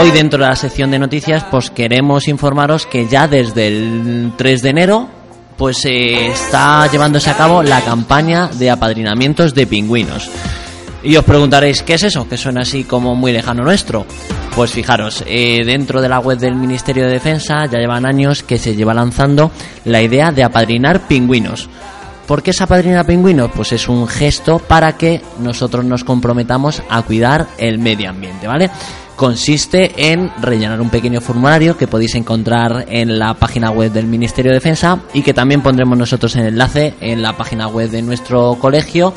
Hoy dentro de la sección de noticias pues queremos informaros que ya desde el 3 de enero pues se está llevándose a cabo la campaña de apadrinamientos de pingüinos. Y os preguntaréis, ¿qué es eso? Que suena así como muy lejano nuestro. Pues fijaros, eh, dentro de la web del Ministerio de Defensa ya llevan años que se lleva lanzando la idea de apadrinar pingüinos. ¿Por qué es apadrinar pingüinos? Pues es un gesto para que nosotros nos comprometamos a cuidar el medio ambiente, ¿vale? Consiste en rellenar un pequeño formulario que podéis encontrar en la página web del Ministerio de Defensa y que también pondremos nosotros en enlace en la página web de nuestro colegio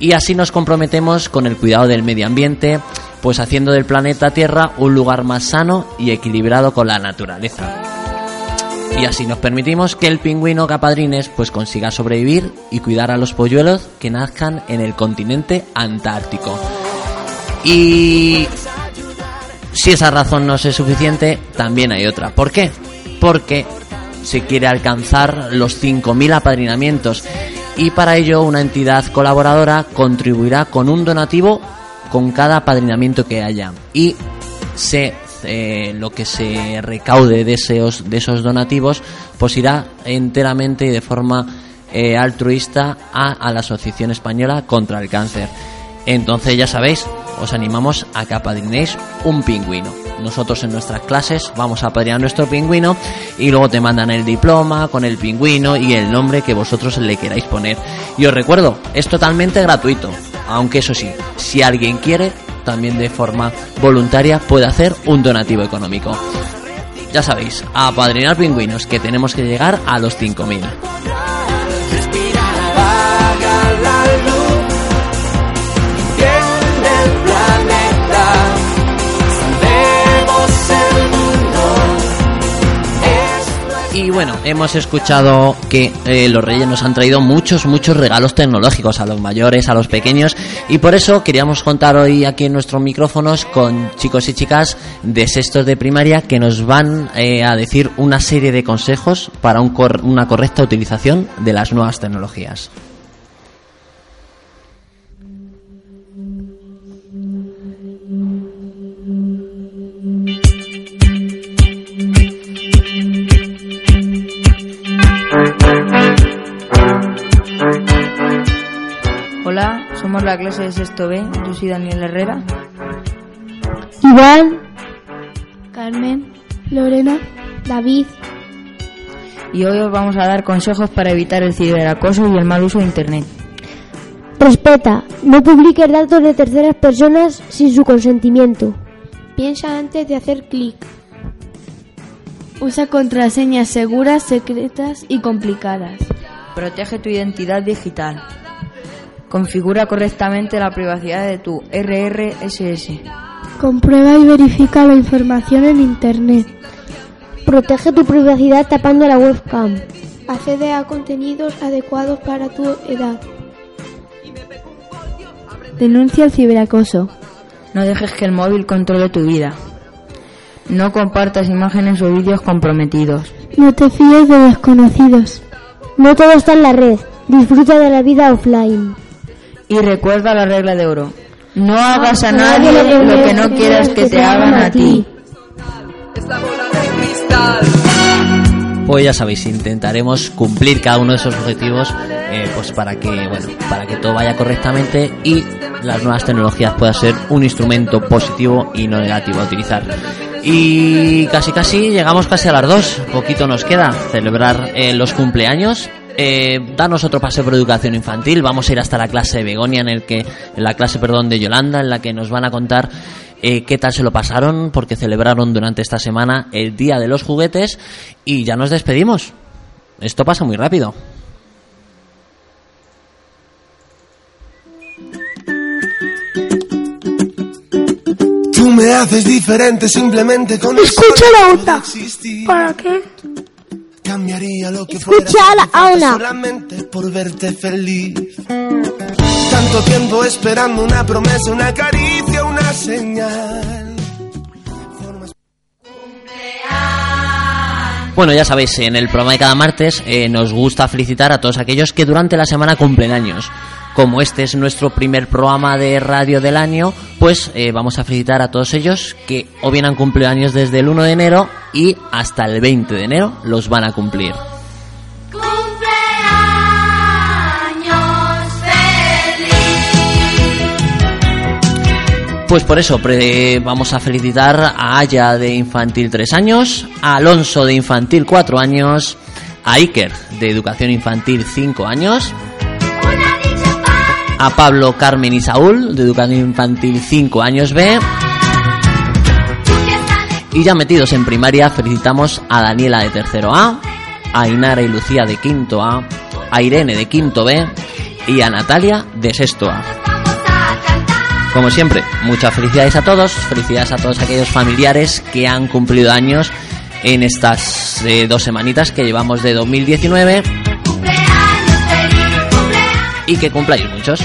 y así nos comprometemos con el cuidado del medio ambiente, pues haciendo del planeta Tierra un lugar más sano y equilibrado con la naturaleza. Y así nos permitimos que el pingüino capadrines pues consiga sobrevivir y cuidar a los polluelos que nazcan en el continente antártico. Y si esa razón no es suficiente, también hay otra. ¿Por qué? Porque se quiere alcanzar los 5.000 apadrinamientos y para ello una entidad colaboradora contribuirá con un donativo con cada apadrinamiento que haya y se eh, lo que se recaude de esos, de esos donativos pues irá enteramente y de forma eh, altruista a, a la Asociación Española contra el Cáncer. Entonces ya sabéis, os animamos a que apadrinéis un pingüino. Nosotros en nuestras clases vamos a apadrinar nuestro pingüino y luego te mandan el diploma con el pingüino y el nombre que vosotros le queráis poner. Y os recuerdo, es totalmente gratuito, aunque eso sí, si alguien quiere, también de forma voluntaria puede hacer un donativo económico. Ya sabéis, a apadrinar pingüinos que tenemos que llegar a los 5000. Y bueno, hemos escuchado que eh, los reyes nos han traído muchos, muchos regalos tecnológicos a los mayores, a los pequeños, y por eso queríamos contar hoy aquí en nuestros micrófonos con chicos y chicas de sextos de primaria que nos van eh, a decir una serie de consejos para una correcta utilización de las nuevas tecnologías. Somos la clase de sexto B. Yo soy Daniel Herrera. Iván, Carmen, Lorena, David. Y hoy os vamos a dar consejos para evitar el ciberacoso y el mal uso de Internet. Respeta, no publiques datos de terceras personas sin su consentimiento. Piensa antes de hacer clic. Usa contraseñas seguras, secretas y complicadas. Protege tu identidad digital. Configura correctamente la privacidad de tu RRSS. Comprueba y verifica la información en Internet. Protege tu privacidad tapando la webcam. Accede a contenidos adecuados para tu edad. Denuncia el ciberacoso. No dejes que el móvil controle tu vida. No compartas imágenes o vídeos comprometidos. No te fíes de desconocidos. No todo está en la red. Disfruta de la vida offline. Y recuerda la regla de oro. No hagas a nadie lo que no quieras que te hagan a ti. Pues ya sabéis, intentaremos cumplir cada uno de esos objetivos eh, pues para que bueno, para que todo vaya correctamente y las nuevas tecnologías puedan ser un instrumento positivo y no negativo a utilizar. Y casi casi llegamos casi a las dos, poquito nos queda celebrar eh, los cumpleaños. Eh, danos otro paseo por educación infantil. Vamos a ir hasta la clase de Begonia, en el que, en la clase, perdón, de Yolanda, en la que nos van a contar eh, qué tal se lo pasaron, porque celebraron durante esta semana el Día de los Juguetes y ya nos despedimos. Esto pasa muy rápido. Tú me haces diferente simplemente con Escucha el la existir. ¿Para qué? Cambiaría lo que Escucha fuera solamente por verte feliz. Tanto tiempo esperando una promesa, una caricia, una señal. Bueno, ya sabéis, en el programa de cada martes eh, nos gusta felicitar a todos aquellos que durante la semana cumplen años. Como este es nuestro primer programa de radio del año, pues eh, vamos a felicitar a todos ellos que o bien han cumplido años desde el 1 de enero y hasta el 20 de enero los van a cumplir. Pues por eso pre- vamos a felicitar a Aya de Infantil 3 años, a Alonso de Infantil 4 años, a Iker de Educación Infantil 5 años, a Pablo, Carmen y Saúl, de Educación Infantil 5 años B. Y ya metidos en primaria, felicitamos a Daniela de tercero A, a Inara y Lucía de quinto A, a Irene de quinto B y a Natalia de sexto A. Como siempre, muchas felicidades a todos, felicidades a todos aquellos familiares que han cumplido años en estas eh, dos semanitas que llevamos de 2019 y que cumpláis muchos.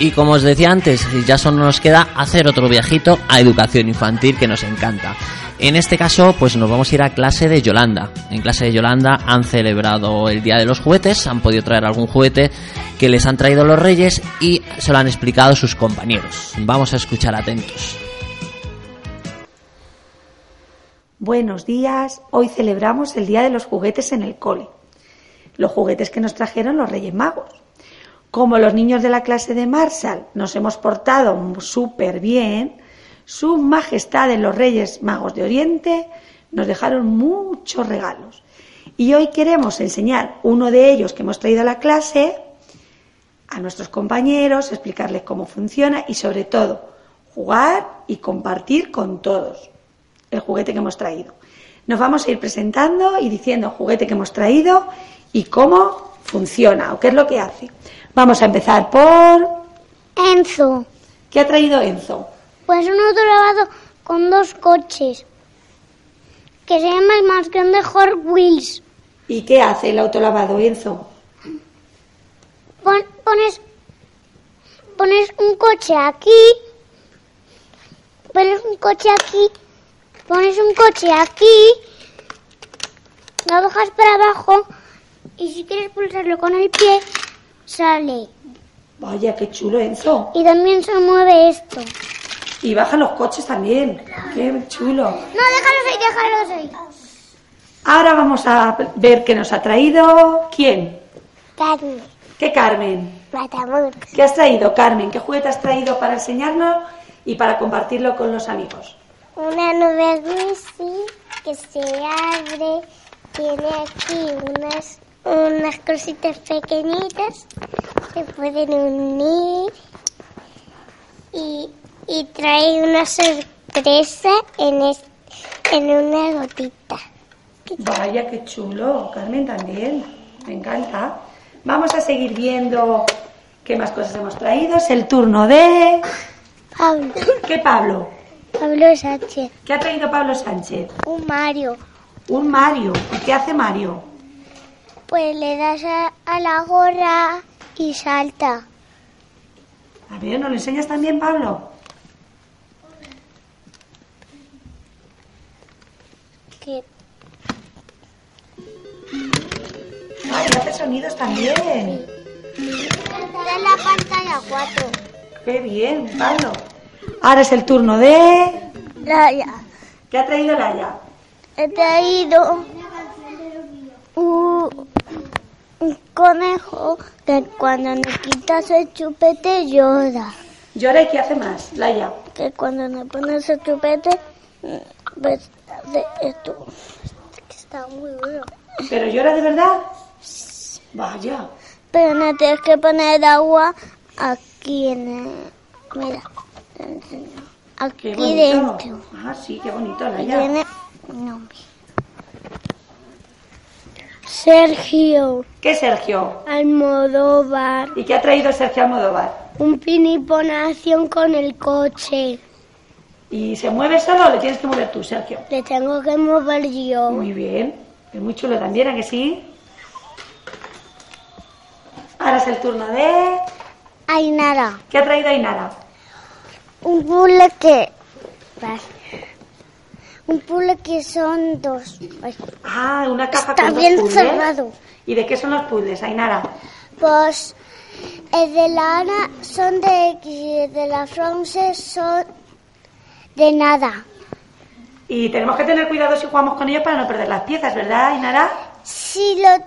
Y como os decía antes, ya solo nos queda hacer otro viajito a educación infantil que nos encanta. En este caso, pues nos vamos a ir a clase de Yolanda. En clase de Yolanda han celebrado el Día de los Juguetes, han podido traer algún juguete que les han traído los reyes y se lo han explicado sus compañeros. Vamos a escuchar atentos. Buenos días, hoy celebramos el Día de los Juguetes en el cole. Los juguetes que nos trajeron los Reyes Magos. Como los niños de la clase de Marshall nos hemos portado súper bien, su Majestad los Reyes Magos de Oriente nos dejaron muchos regalos. Y hoy queremos enseñar uno de ellos que hemos traído a la clase a nuestros compañeros, explicarles cómo funciona y sobre todo jugar y compartir con todos el juguete que hemos traído. Nos vamos a ir presentando y diciendo el juguete que hemos traído y cómo funciona o qué es lo que hace. Vamos a empezar por Enzo. ¿Qué ha traído Enzo? Pues un autolavado con dos coches. Que se llama el más grande Hot Wheels. ¿Y qué hace el autolavado, Enzo? Pon- pones, pones un coche aquí. Pones un coche aquí. Pones un coche aquí. Lo bajas para abajo. Y si quieres pulsarlo con el pie, sale. Vaya, qué chulo, Enzo. Y también se mueve esto. Y bajan los coches también. Qué chulo. No, déjalos ahí, déjalos ahí. Ahora vamos a ver qué nos ha traído. ¿Quién? Carmen, ¿Qué Carmen? Matamoros. ¿Qué has traído, Carmen? ¿Qué juguete has traído para enseñarnos y para compartirlo con los amigos? Una nube Lucy que se abre. Tiene aquí unas, unas cositas pequeñitas que pueden unir. Y, y trae una sorpresa en, es- en una gotita. Vaya, qué chulo. Carmen también. Me encanta. Vamos a seguir viendo qué más cosas hemos traído. Es el turno de... Pablo. ¿Qué Pablo? Pablo Sánchez. ¿Qué ha traído Pablo Sánchez? Un Mario. Un Mario. ¿Y qué hace Mario? Pues le das a, a la gorra y salta. A ver, ¿nos lo enseñas también, Pablo? Que Ay, hace sonidos también. da la pantalla 4. Qué bien, Pablo. Ahora es el turno de... Laia. ¿Qué ha traído Laia? He traído un, un conejo que cuando le quitas el chupete llora. ¿Llora y qué hace más, Laia? Que cuando le pones el chupete, pues hace esto. Está muy duro. ¿Pero llora de verdad? Vaya. Pero no tienes que poner agua aquí en el... Mira, Aquí dentro. Ah, sí, qué bonito, Laia. Tiene nombre. Sergio ¿Qué Sergio? Almodóvar. ¿Y qué ha traído Sergio Almodóvar? Un piniponación con el coche. ¿Y se mueve solo o le tienes que mover tú, Sergio? Le tengo que mover yo. Muy bien. Es muy chulo también, ¿a que sí? Ahora es el turno de... Ainara. ¿Qué ha traído Ainara? Un puzzle que... Un puzzle que son dos. Ay, Ah, una caja Está con dos bien puzzles. cerrado. ¿Y de qué son los puzzles, Ainara? Pues el de la Ana son de X y el de la France son de nada. Y tenemos que tener cuidado si jugamos con ellos para no perder las piezas, ¿verdad, Ainara? Sí, lo,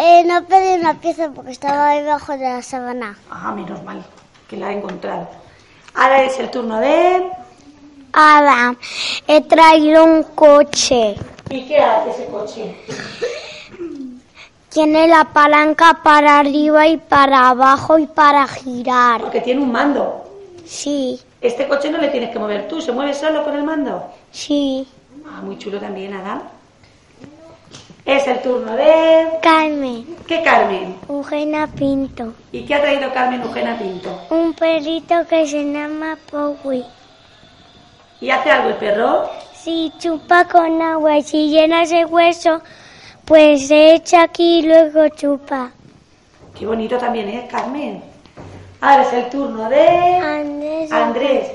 eh, no perdí una pieza porque estaba debajo de la sábana. Ah, menos mal que la he encontrado. Ahora es el turno de... Adam. He traído un coche. ¿Y qué hace ese coche? Tiene la palanca para arriba y para abajo y para girar. Porque tiene un mando. Sí, Este coche no le tienes que mover tú, ¿se mueve solo con el mando? sí. Ah, muy chulo también, Adam. Es el turno de... Carmen, ¿Qué Carmen? Eugenia Pinto. ¿Y qué ha traído Carmen Eugenia Pinto? Un perrito que se llama Powi. ¿Y hace algo el perro? Si chupa con agua y si llena ese hueso, pues se echa aquí y luego chupa. Qué bonito también es, Carmen. Ahora es el turno de... Andrés. Andrés.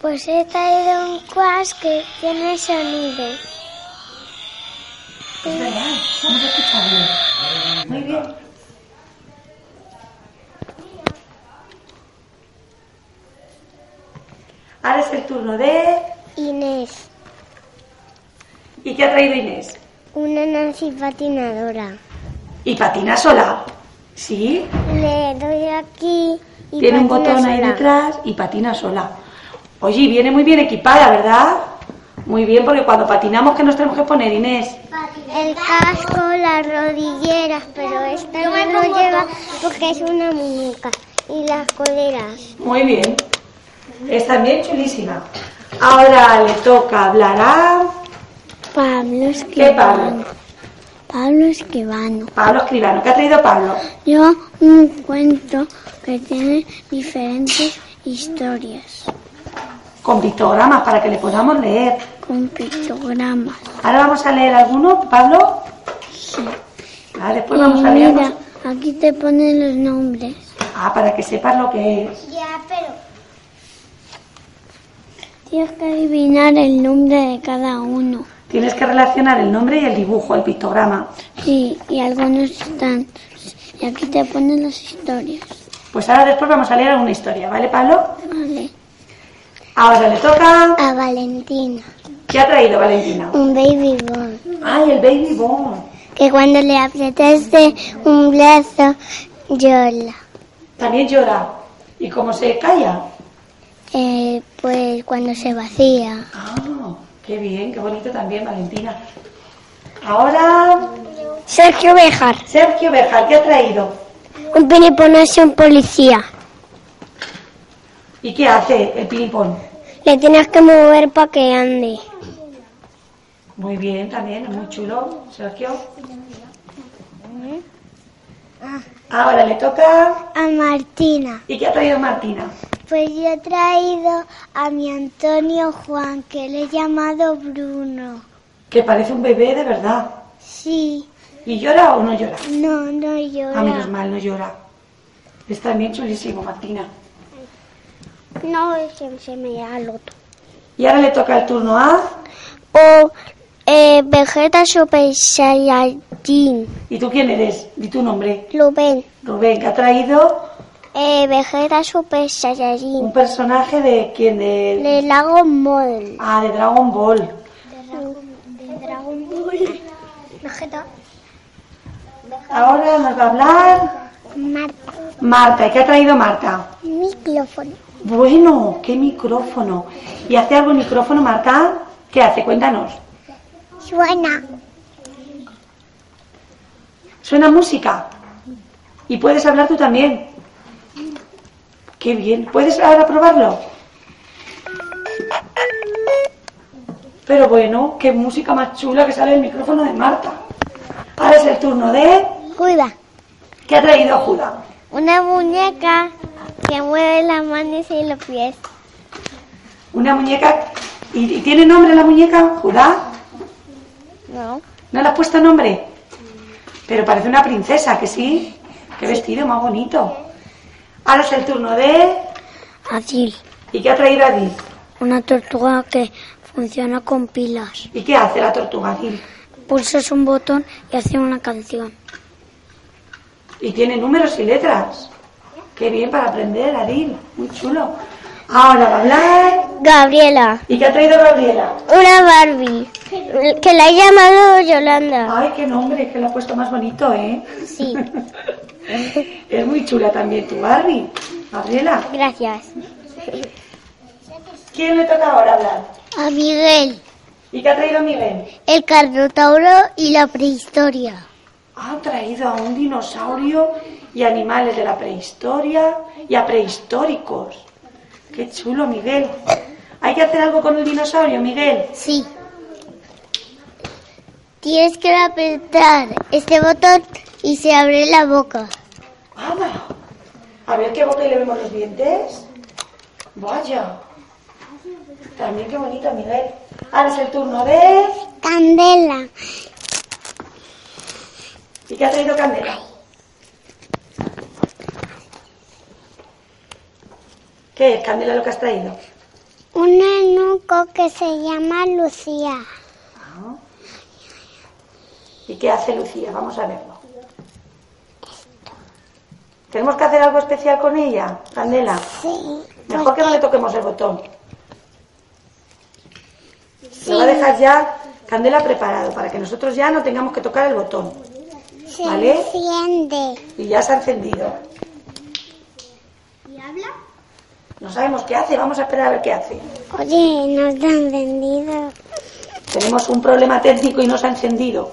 Pues he traído un quas que tiene sonido. Es verdad, vamos a escucharlo. Muy bien. Ahora es el turno de... Inés, ¿Y qué ha traído Inés? una Nancy patinadora. ¿Y patina sola? ¿Sí? Le doy aquí y Tiene un botón ahí detrás y patina sola. Oye, viene muy bien equipada, ¿verdad? Muy bien, porque cuando patinamos, ¿qué nos tenemos que poner, Inés? El casco, las rodilleras, pero esta no lo lleva porque es una muñeca. Y las coleras. Muy bien. Es también chulísima. Ahora le toca hablar a... Pablo ¿Qué Pablo? Pablo Escribano. Pablo Escribano. ¿Qué ha traído Pablo? Lleva un cuento que tiene diferentes historias Con pictogramas para que le podamos leer. con pictogramas. Ahora vamos a leer alguno, Pablo. Sí. Ah, después Y vamos a leer. mira, aquí te ponen los nombres. Ah, para que sepas lo que es. Ya, pero... Tienes que adivinar el nombre de cada uno. Tienes que relacionar el nombre y el dibujo, el pictograma. Sí, y algunos están... Y aquí te ponen las historias. Pues ahora después vamos a leer alguna historia, ¿vale, Pablo? Vale. Ahora le toca. A Valentina. ¿Qué ha traído Valentina? Un baby born. Ay, el baby born. Que cuando le apretaste un brazo, llora. También llora. ¿Y cómo se calla? Eh, pues cuando se vacía. Ah, qué bien, qué bonito también, Valentina. Ahora, Sergio Bejar. Sergio Bejar, ¿qué ha traído? Un piniponés y un policía. ¿Y qué hace el pinipón? Le tienes que mover para que ande. Muy bien, también, es muy chulo, Sergio. Ahora le toca. A Martina. ¿Y qué ha traído Martina? Pues yo he traído a mi Antonio Juan, que le he llamado Bruno. Que parece un bebé de verdad. Sí. ¿Y llora o no llora? No, no llora. Ah, menos mal, no llora. Es también chulísimo, Martina. No, se, se me da el otro. Y ahora le toca el turno a. O eh, Vegeta Super Saiyajin. ¿Y tú quién eres? Di tu nombre. Rubén. Rubén, que ha traído Eh, Vegeta Super Saiyajin. un personaje de quién? De... De Dragon Ball. Ah, de Dragon Ball. De Dragon Ball. Vegeta. Ahora nos va a hablar Marta. Marta. ¿Y qué ha traído Marta? Micrófono. Bueno, qué micrófono. ¿Y hace algo el micrófono, Marta? ¿Qué hace? Cuéntanos. Suena. Suena música. Y puedes hablar tú también. Qué bien. ¿Puedes ahora probarlo? Pero bueno, qué música más chula que sale el micrófono de Marta. Ahora es el turno de... Cuida. ¿Qué ha traído Judá? Una muñeca que mueve las manos y los pies. Una muñeca... ¿Y, tiene nombre la muñeca? ¿Judá? No. ¿No le has puesto nombre? Pero parece una princesa, que sí. Qué vestido más bonito. Ahora es el turno de... Adil. ¿Y qué ha traído Adil? Una tortuga que funciona con pilas. ¿Y qué hace la tortuga Adil? Pulsas un botón y hace una canción. Y tiene números y letras. Qué bien para aprender, Adil. Muy chulo. Ahora va a hablar... Gabriela. ¿Y qué ha traído Gabriela? Una Barbie. Que la he llamado Yolanda. Ay, qué nombre, que lo ha puesto más bonito, ¿eh? Sí. [LAUGHS] Es muy chula también tu Barbie, Gabriela. Gracias. ¿Quién le toca ahora hablar? A Miguel. ¿Y qué ha traído Miguel? El carnotauro y la prehistoria. Ha traído a un dinosaurio y animales de la prehistoria y a prehistóricos. Qué chulo, Miguel. ¿Hay que hacer algo con el dinosaurio, Miguel? Sí. Tienes que apretar este botón y se abre la boca. ¡Hala! A ver qué boca y le vemos los dientes. Vaya. También qué bonito, Miguel. Ahora es el turno de... Candela. ¿Y qué ha traído Candela? ¿Qué es, Candela, lo que has traído? Un enuco que se llama Lucía. ¿Y qué hace Lucía? Vamos a verlo. ¿Tenemos que hacer algo especial con ella, Candela? Sí. Mejor que no le toquemos el botón. Lo va a dejar ya Candela preparado para que nosotros ya no tengamos que tocar el botón. Se ¿Vale? enciende. Y ya se ha encendido. ¿Y habla? No sabemos qué hace, vamos a esperar a ver qué hace. Oye, no está encendido. Tenemos un problema técnico y no se ha encendido.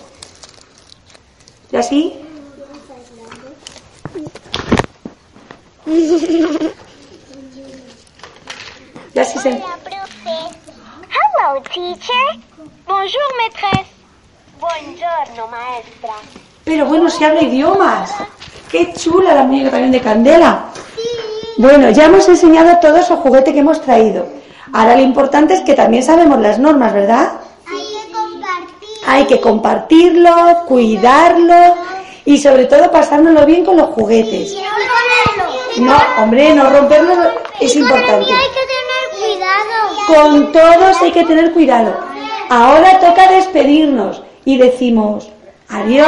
¿Y así? [LAUGHS] Ya sí se... Hello, teacher. Bonjour, maîtresse. Buongiorno, maestra. Pero bueno, si habla idiomas. Qué chula la muñeca también de Candela. Bueno, ya hemos enseñado todo esos juguete que hemos traído. Ahora lo importante es que también sabemos las normas, ¿verdad? Hay que compartirlo, cuidarlo y sobre todo pasárnoslo bien con los juguetes. No, hombre, no romperlo es importante. Hay que tener cuidado. Con todos hay que tener cuidado. Ahora toca despedirnos y decimos adiós.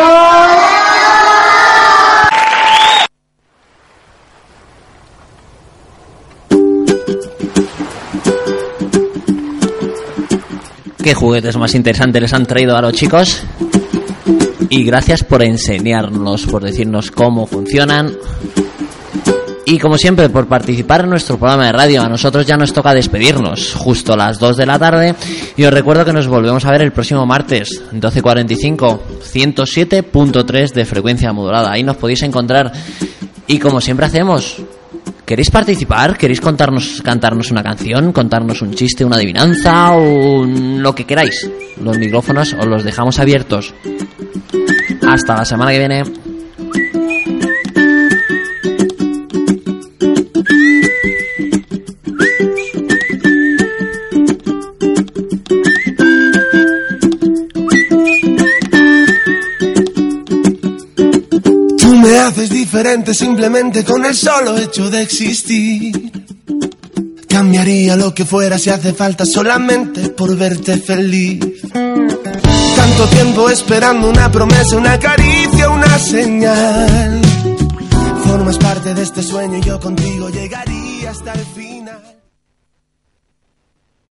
¿Qué juguetes más interesantes les han traído a los chicos? Y gracias por enseñarnos, por decirnos cómo funcionan. Y como siempre, por participar en nuestro programa de radio. A nosotros ya nos toca despedirnos, justo a las 2 de la tarde. Y os recuerdo que nos volvemos a ver el próximo martes, 12.45, 107.3 de frecuencia modulada. Ahí nos podéis encontrar. Y como siempre hacemos, ¿Queréis participar? ¿Queréis contarnos, cantarnos una canción? ¿Contarnos un chiste, una adivinanza o un- lo que queráis? Los micrófonos os los dejamos abiertos. Hasta la semana que viene. Me haces diferente simplemente con el solo hecho de existir. Cambiaría lo que fuera si hace falta solamente por verte feliz. Tanto tiempo esperando una promesa, una caricia, una señal. Formas parte de este sueño y yo contigo llegaría hasta el fin.